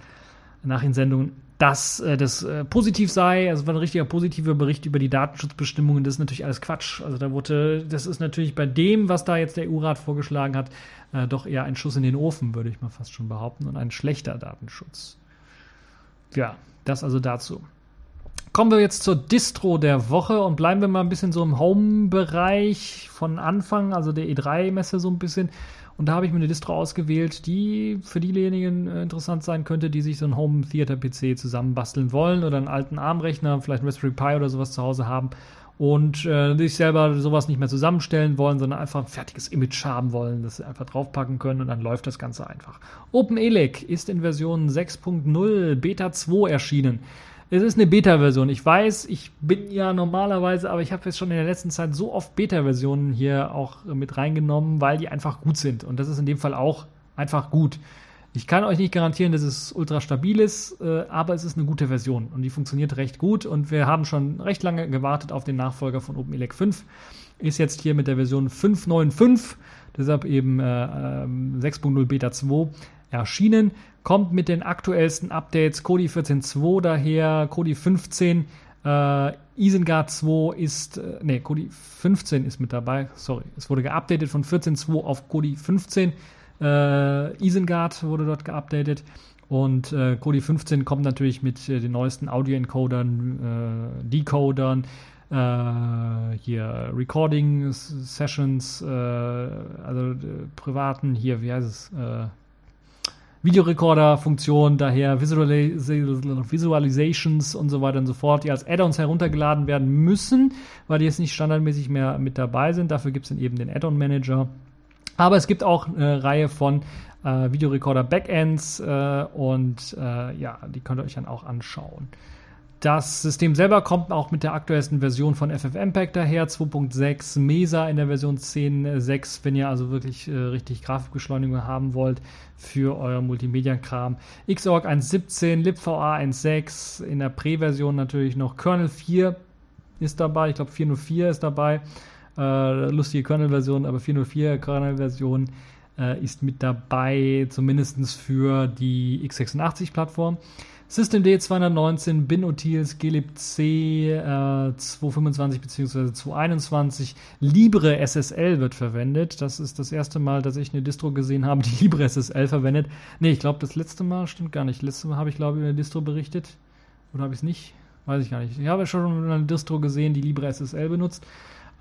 [SPEAKER 1] Nachrichtensendungen, dass äh, das äh, positiv sei. Also war ein richtiger positiver Bericht über die Datenschutzbestimmungen. Das ist natürlich alles Quatsch. Also da wurde, das ist natürlich bei dem, was da jetzt der EU-Rat vorgeschlagen hat, äh, doch eher ein Schuss in den Ofen, würde ich mal fast schon behaupten, und ein schlechter Datenschutz. Ja, das also dazu. Kommen wir jetzt zur Distro der Woche und bleiben wir mal ein bisschen so im Home-Bereich von Anfang, also der E3-Messe so ein bisschen. Und da habe ich mir eine Distro ausgewählt, die für diejenigen äh, interessant sein könnte, die sich so einen Home Theater PC zusammenbasteln wollen oder einen alten ARM-Rechner, vielleicht einen Raspberry Pi oder sowas zu Hause haben und äh, sich selber sowas nicht mehr zusammenstellen wollen, sondern einfach ein fertiges Image haben wollen, das sie einfach draufpacken können und dann läuft das Ganze einfach. OpenELEC ist in Version 6.0 Beta 2 erschienen. Es ist eine Beta-Version. Ich weiß, ich bin ja normalerweise, aber ich habe jetzt schon in der letzten Zeit so oft Beta-Versionen hier auch mit reingenommen, weil die einfach gut sind. Und das ist in dem Fall auch einfach gut. Ich kann euch nicht garantieren, dass es ultra stabil ist, äh, aber es ist eine gute Version und die funktioniert recht gut. Und wir haben schon recht lange gewartet auf den Nachfolger von OpenELEC 5. Ist jetzt hier mit der Version 5.9.5, deshalb eben äh, 6.0 ähm, Beta 2 erschienen kommt mit den aktuellsten Updates. Kodi 14.2 daher, Kodi 15, äh, Isengard 2 ist, äh, nee, Kodi 15 ist mit dabei. Sorry, es wurde geupdatet von 14.2 auf Kodi 15. Äh, Isengard wurde dort geupdatet. Und äh, Kodi 15 kommt natürlich mit äh, den neuesten Audio-Encodern, äh, Decodern, äh, hier Recording Sessions, äh, also äh, privaten, hier, wie heißt es, Videorekorder-Funktion, daher Visualizations und so weiter und so fort, die als Add-ons heruntergeladen werden müssen, weil die jetzt nicht standardmäßig mehr mit dabei sind. Dafür gibt es dann eben den Add-on-Manager. Aber es gibt auch eine Reihe von äh, Videorekorder-Backends äh, und äh, ja, die könnt ihr euch dann auch anschauen. Das System selber kommt auch mit der aktuellsten Version von FFmpeg daher, 2.6, Mesa in der Version 10.6, wenn ihr also wirklich äh, richtig Grafikbeschleunigung haben wollt für euer Multimedia-Kram. Xorg 1.17, libVA 1.6, in der Prä-Version natürlich noch Kernel 4 ist dabei, ich glaube 404 ist dabei, äh, lustige Kernel-Version, aber 404 Kernel-Version äh, ist mit dabei, zumindest für die x86-Plattform. Systemd 219, BinOtils, glibc äh, 225 bzw. 221, Libre SSL wird verwendet. Das ist das erste Mal, dass ich eine Distro gesehen habe, die Libre SSL verwendet. Ne, ich glaube, das letzte Mal stimmt gar nicht. Letztes Mal habe ich, glaube ich, über eine Distro berichtet. Oder habe ich es nicht? Weiß ich gar nicht. Ich habe schon eine Distro gesehen, die Libre SSL benutzt.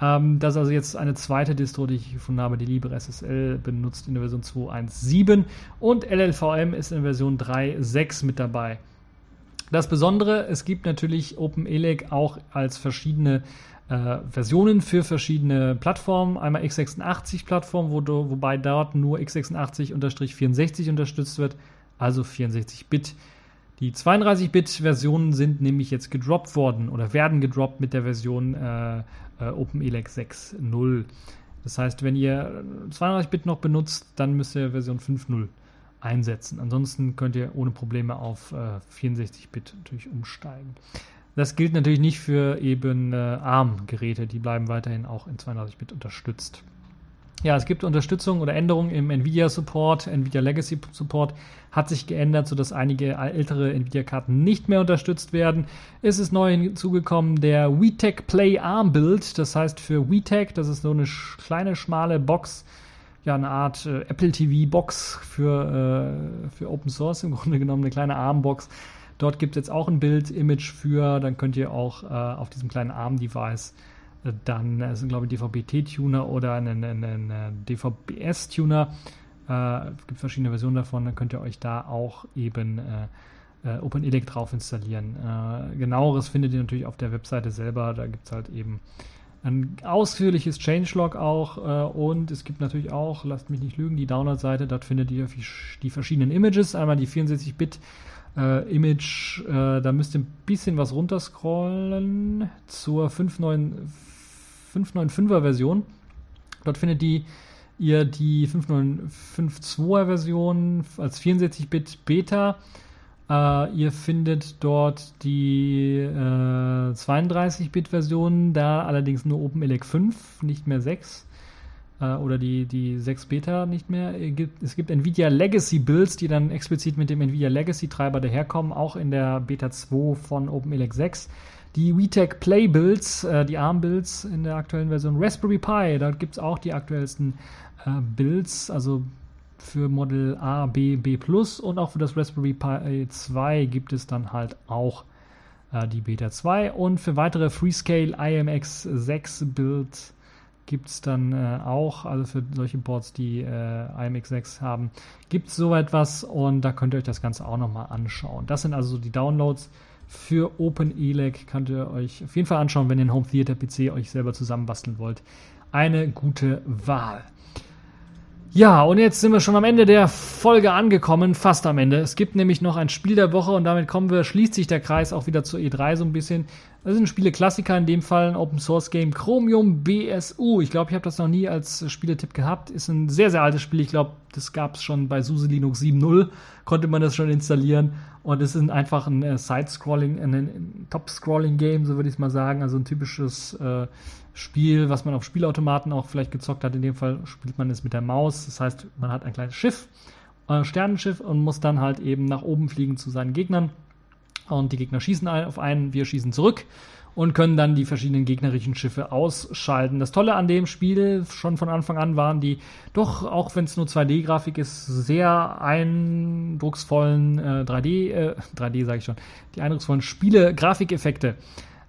[SPEAKER 1] Ähm, das ist also jetzt eine zweite Distro, die ich gefunden habe, die Libre SSL benutzt in der Version 2.1.7 und LLVM ist in Version 3.6 mit dabei. Das Besondere, es gibt natürlich OpenELEC auch als verschiedene äh, Versionen für verschiedene Plattformen. Einmal x86-Plattform, wo wobei dort nur x86-64 unterstützt wird, also 64-Bit. Die 32-Bit-Versionen sind nämlich jetzt gedroppt worden oder werden gedroppt mit der Version äh, äh, OpenELEC 6.0. Das heißt, wenn ihr 32-Bit noch benutzt, dann müsst ihr Version 5.0 einsetzen. Ansonsten könnt ihr ohne Probleme auf äh, 64-Bit natürlich umsteigen. Das gilt natürlich nicht für eben äh, ARM-Geräte, die bleiben weiterhin auch in 32-Bit unterstützt. Ja, es gibt Unterstützung oder Änderungen im Nvidia Support. Nvidia Legacy Support hat sich geändert, sodass einige ältere Nvidia-Karten nicht mehr unterstützt werden. Es ist neu hinzugekommen der VTech Play ARM Build. Das heißt für VTech, das ist so eine kleine, schmale Box, ja eine Art äh, Apple TV Box für, äh, für Open Source, im Grunde genommen eine kleine ARM-Box. Dort gibt es jetzt auch ein Bild-Image für, dann könnt ihr auch äh, auf diesem kleinen ARM-Device äh, dann, es sind glaube ich DVB-T-Tuner oder einen, einen, einen DVB-S-Tuner Äh, es gibt verschiedene Versionen davon, dann könnt ihr euch da auch eben äh, äh, OpenELEC drauf installieren. Äh, genaueres findet ihr natürlich auf der Webseite selber, da gibt es halt eben ein ausführliches Changelog auch äh, und es gibt natürlich auch, lasst mich nicht lügen, die Download-Seite, dort findet ihr die verschiedenen Images, einmal die 64-Bit äh, Image, äh, da müsst ihr ein bisschen was runterscrollen zur 595er Version. Dort findet die, ihr die 5952er Version als 64-Bit Beta Uh, ihr findet dort die äh, 32-Bit-Version, da allerdings nur OpenELEC 5, nicht mehr 6. Äh, oder die, die 6 Beta nicht mehr. Es gibt NVIDIA Legacy Builds, die dann explizit mit dem NVIDIA Legacy Treiber daherkommen, auch in der Beta 2 von OpenELEC 6. Die VTech Play Builds, die ARM Builds in der aktuellen Version. Raspberry Pi, da gibt es auch die aktuellsten Builds, also für Model A, B, B Plus und auch für das Raspberry Pi 2 gibt es dann halt auch äh, die Beta 2 und für weitere Freescale IMX 6 Builds gibt es dann äh, auch, also für solche Boards, die äh, IMX 6 haben, gibt es so etwas und da könnt ihr euch das Ganze auch nochmal anschauen. Das sind also die Downloads für OpenELEC, könnt ihr euch auf jeden Fall anschauen, wenn ihr einen Home Theater PC euch selber zusammenbasteln wollt. Eine gute Wahl. Ja, und jetzt sind wir schon am Ende der Folge angekommen, fast am Ende. Es gibt nämlich noch ein Spiel der Woche und damit kommen wir, schließt sich der Kreis auch wieder zur E3 so ein bisschen. Das sind Spiele-Klassiker, in dem Fall ein Open Source Game Chromium BSU. Ich glaube, ich habe das noch nie als Spieletipp gehabt. Ist ein sehr, sehr altes Spiel. Ich glaube, das gab es schon bei SUSE Linux 7.0, konnte man das schon installieren. Und es ist einfach ein äh, Side-Scrolling, ein, ein Top-Scrolling-Game, so würde ich es mal sagen. Also ein typisches äh, Spiel, was man auf Spielautomaten auch vielleicht gezockt hat. In dem Fall spielt man es mit der Maus. Das heißt, man hat ein kleines Schiff, ein äh, Sternenschiff und muss dann halt eben nach oben fliegen zu seinen Gegnern. Und die Gegner schießen auf einen, wir schießen zurück und können dann die verschiedenen gegnerischen Schiffe ausschalten. Das Tolle an dem Spiel schon von Anfang an waren die doch, auch wenn es nur 2D-Grafik ist, sehr eindrucksvollen äh, 3D, äh, 3D sage ich schon, die eindrucksvollen Spiele-Grafikeffekte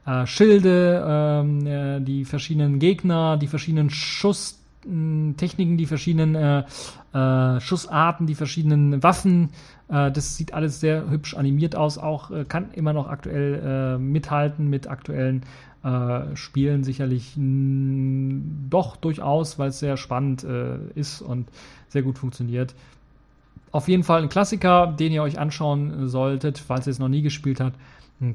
[SPEAKER 1] äh, Schilde, ähm, äh, die verschiedenen Gegner, die verschiedenen Schusstechniken, die verschiedenen äh, äh, Schussarten, die verschiedenen Waffen. Äh, das sieht alles sehr hübsch animiert aus, auch äh, kann immer noch aktuell mithalten mit aktuellen Spielen sicherlich doch durchaus, weil es sehr spannend ist und sehr gut funktioniert. Auf jeden Fall ein Klassiker, den ihr euch anschauen solltet, falls ihr es noch nie gespielt habt.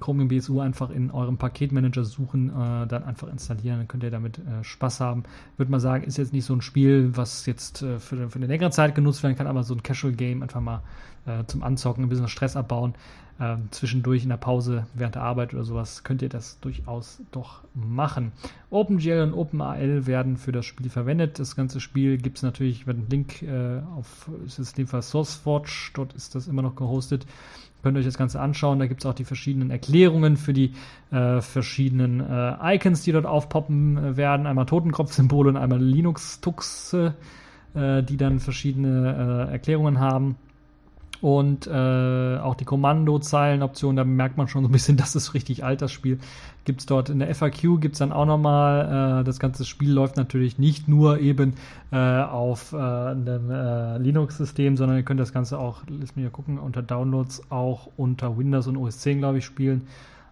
[SPEAKER 1] Chromium BSU einfach in eurem Paketmanager suchen, äh, dann einfach installieren, dann könnt ihr damit äh, Spaß haben. Würde mal sagen, ist jetzt nicht so ein Spiel, was jetzt äh, für, für eine längere Zeit genutzt werden kann, aber so ein Casual Game einfach mal äh, zum Anzocken, ein bisschen Stress abbauen. Ähm, zwischendurch in der Pause während der Arbeit oder sowas könnt ihr das durchaus doch machen. OpenGL und OpenAL werden für das Spiel verwendet. Das ganze Spiel gibt es natürlich, wird ein Link äh, auf, ist es in dem Fall SourceForge, dort ist das immer noch gehostet. Könnt ihr euch das Ganze anschauen. Da gibt es auch die verschiedenen Erklärungen für die äh, verschiedenen äh, Icons, die dort aufpoppen äh, werden. Einmal Totenkopf-Symbole und einmal Linux-Tux, äh, die dann verschiedene äh, Erklärungen haben. Und äh, auch die Kommandozeilenoption, da merkt man schon so ein bisschen, das ist richtig alt, das Spiel. Gibt es dort in der FAQ, gibt es dann auch nochmal, äh, das ganze Spiel läuft natürlich nicht nur eben äh, auf äh, einem äh, Linux-System, sondern ihr könnt das Ganze auch, lass mich mal gucken, unter Downloads auch unter Windows und OS 10, glaube ich, spielen.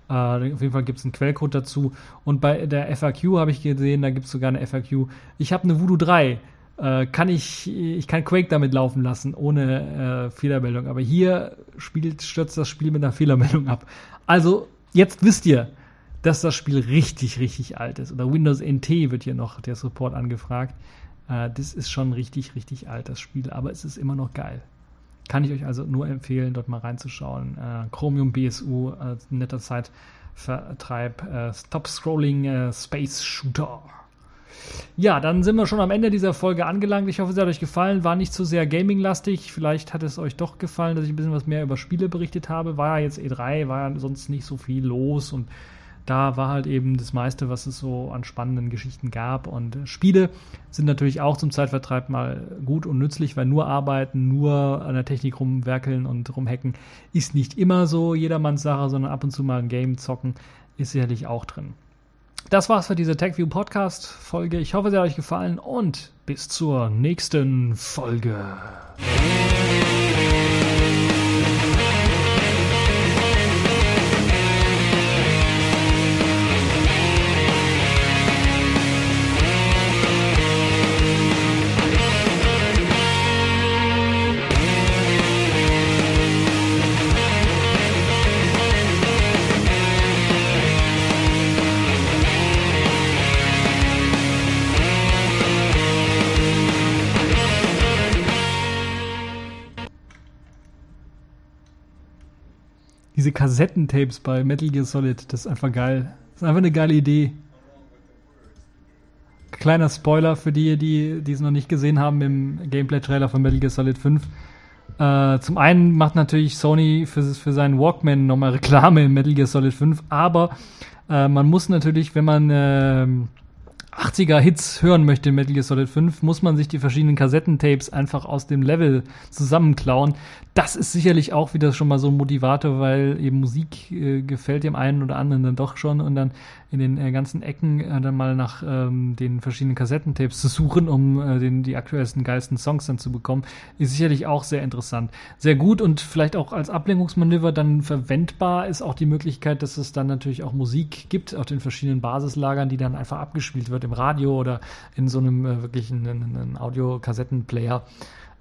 [SPEAKER 1] Uh, auf jeden Fall gibt es einen Quellcode dazu. Und bei der FAQ habe ich gesehen, da gibt es sogar eine FAQ. Ich habe eine Voodoo 3 äh, kann ich, ich kann Quake damit laufen lassen, ohne äh, Fehlermeldung. Aber hier spielt, stürzt das Spiel mit einer Fehlermeldung ab. Also, jetzt wisst ihr, dass das Spiel richtig, richtig alt ist. Oder Windows NT wird hier noch der Support angefragt. Äh, das ist schon richtig, richtig alt, das Spiel. Aber es ist immer noch geil. Kann ich euch also nur empfehlen, dort mal reinzuschauen. Äh, Chromium BSU, äh, netter Zeitvertreib, äh, Stop-Scrolling äh, Space Shooter. Ja, dann sind wir schon am Ende dieser Folge angelangt. Ich hoffe, es hat euch gefallen. War nicht zu sehr gaming-lastig. Vielleicht hat es euch doch gefallen, dass ich ein bisschen was mehr über Spiele berichtet habe. War ja jetzt E3, war ja sonst nicht so viel los und da war halt eben das meiste, was es so an spannenden Geschichten gab. Und Spiele sind natürlich auch zum Zeitvertreib mal gut und nützlich, weil nur arbeiten, nur an der Technik rumwerkeln und rumhacken ist nicht immer so jedermanns Sache, sondern ab und zu mal ein Game zocken ist sicherlich auch drin. Das war's für diese TechView Podcast Folge. Ich hoffe, sie hat euch gefallen und bis zur nächsten Folge. Diese Kassettentapes bei Metal Gear Solid, das ist einfach geil. Das ist einfach eine geile Idee. Kleiner Spoiler für die, die, es noch nicht gesehen haben im Gameplay-Trailer von Metal Gear Solid 5. Äh, zum einen macht natürlich Sony für, für seinen Walkman nochmal Reklame in Metal Gear Solid 5, aber äh, man muss natürlich, wenn man äh, 80er Hits hören möchte in Metal Gear Solid 5, muss man sich die verschiedenen Kassettentapes einfach aus dem Level zusammenklauen. Das ist sicherlich auch wieder schon mal so ein Motivator, weil eben Musik äh, gefällt dem einen oder anderen dann doch schon und dann in den äh, ganzen Ecken äh, dann mal nach ähm, den verschiedenen Kassettentapes zu suchen, um äh, den, die aktuellsten, geilsten Songs dann zu bekommen, ist sicherlich auch sehr interessant. Sehr gut und vielleicht auch als Ablenkungsmanöver dann verwendbar ist auch die Möglichkeit, dass es dann natürlich auch Musik gibt auf den verschiedenen Basislagern, die dann einfach abgespielt wird im Radio oder in so einem äh, wirklichen einen Audio-Kassettenplayer.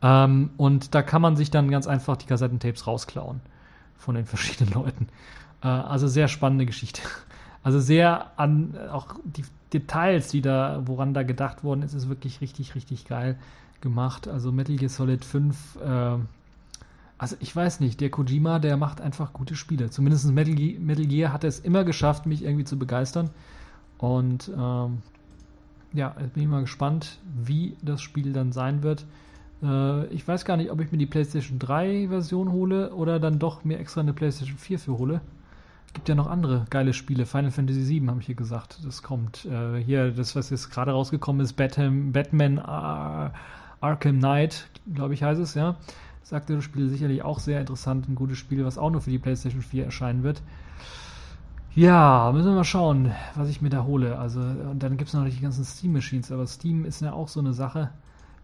[SPEAKER 1] Ähm, und da kann man sich dann ganz einfach die Kassettentapes rausklauen von den verschiedenen Leuten. Äh, also sehr spannende Geschichte. Also sehr an auch die Details, die da, woran da gedacht worden ist, ist wirklich richtig, richtig geil gemacht. Also Metal Gear Solid 5, äh, also ich weiß nicht, der Kojima, der macht einfach gute Spiele. Zumindest Metal, Gear, Metal Gear hat es immer geschafft, mich irgendwie zu begeistern. Und ähm, ja, bin ich mal gespannt, wie das Spiel dann sein wird. Äh, ich weiß gar nicht, ob ich mir die PlayStation 3 Version hole oder dann doch mir extra eine PlayStation 4 für hole. Gibt ja noch andere geile Spiele. Final Fantasy VII habe ich hier gesagt. Das kommt. Äh, hier, das, was jetzt gerade rausgekommen ist, Batman, Batman Ar Arkham Knight, glaube ich, heißt es, ja. Das aktuelle Spiel sicherlich auch sehr interessant. Ein gutes Spiel, was auch nur für die PlayStation 4 erscheinen wird. Ja, müssen wir mal schauen, was ich mir da hole. Also, und dann gibt es noch die ganzen Steam-Machines, aber Steam ist ja auch so eine Sache.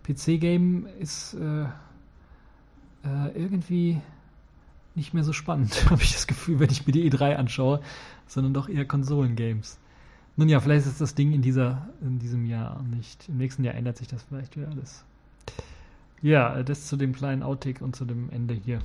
[SPEAKER 1] PC-Game ist äh, äh, irgendwie nicht mehr so spannend, habe ich das Gefühl, wenn ich mir die E3 anschaue, sondern doch eher Konsolengames. Nun ja, vielleicht ist das Ding in, dieser, in diesem Jahr nicht. Im nächsten Jahr ändert sich das vielleicht wieder alles. Ja, das zu dem kleinen Outtake und zu dem Ende hier.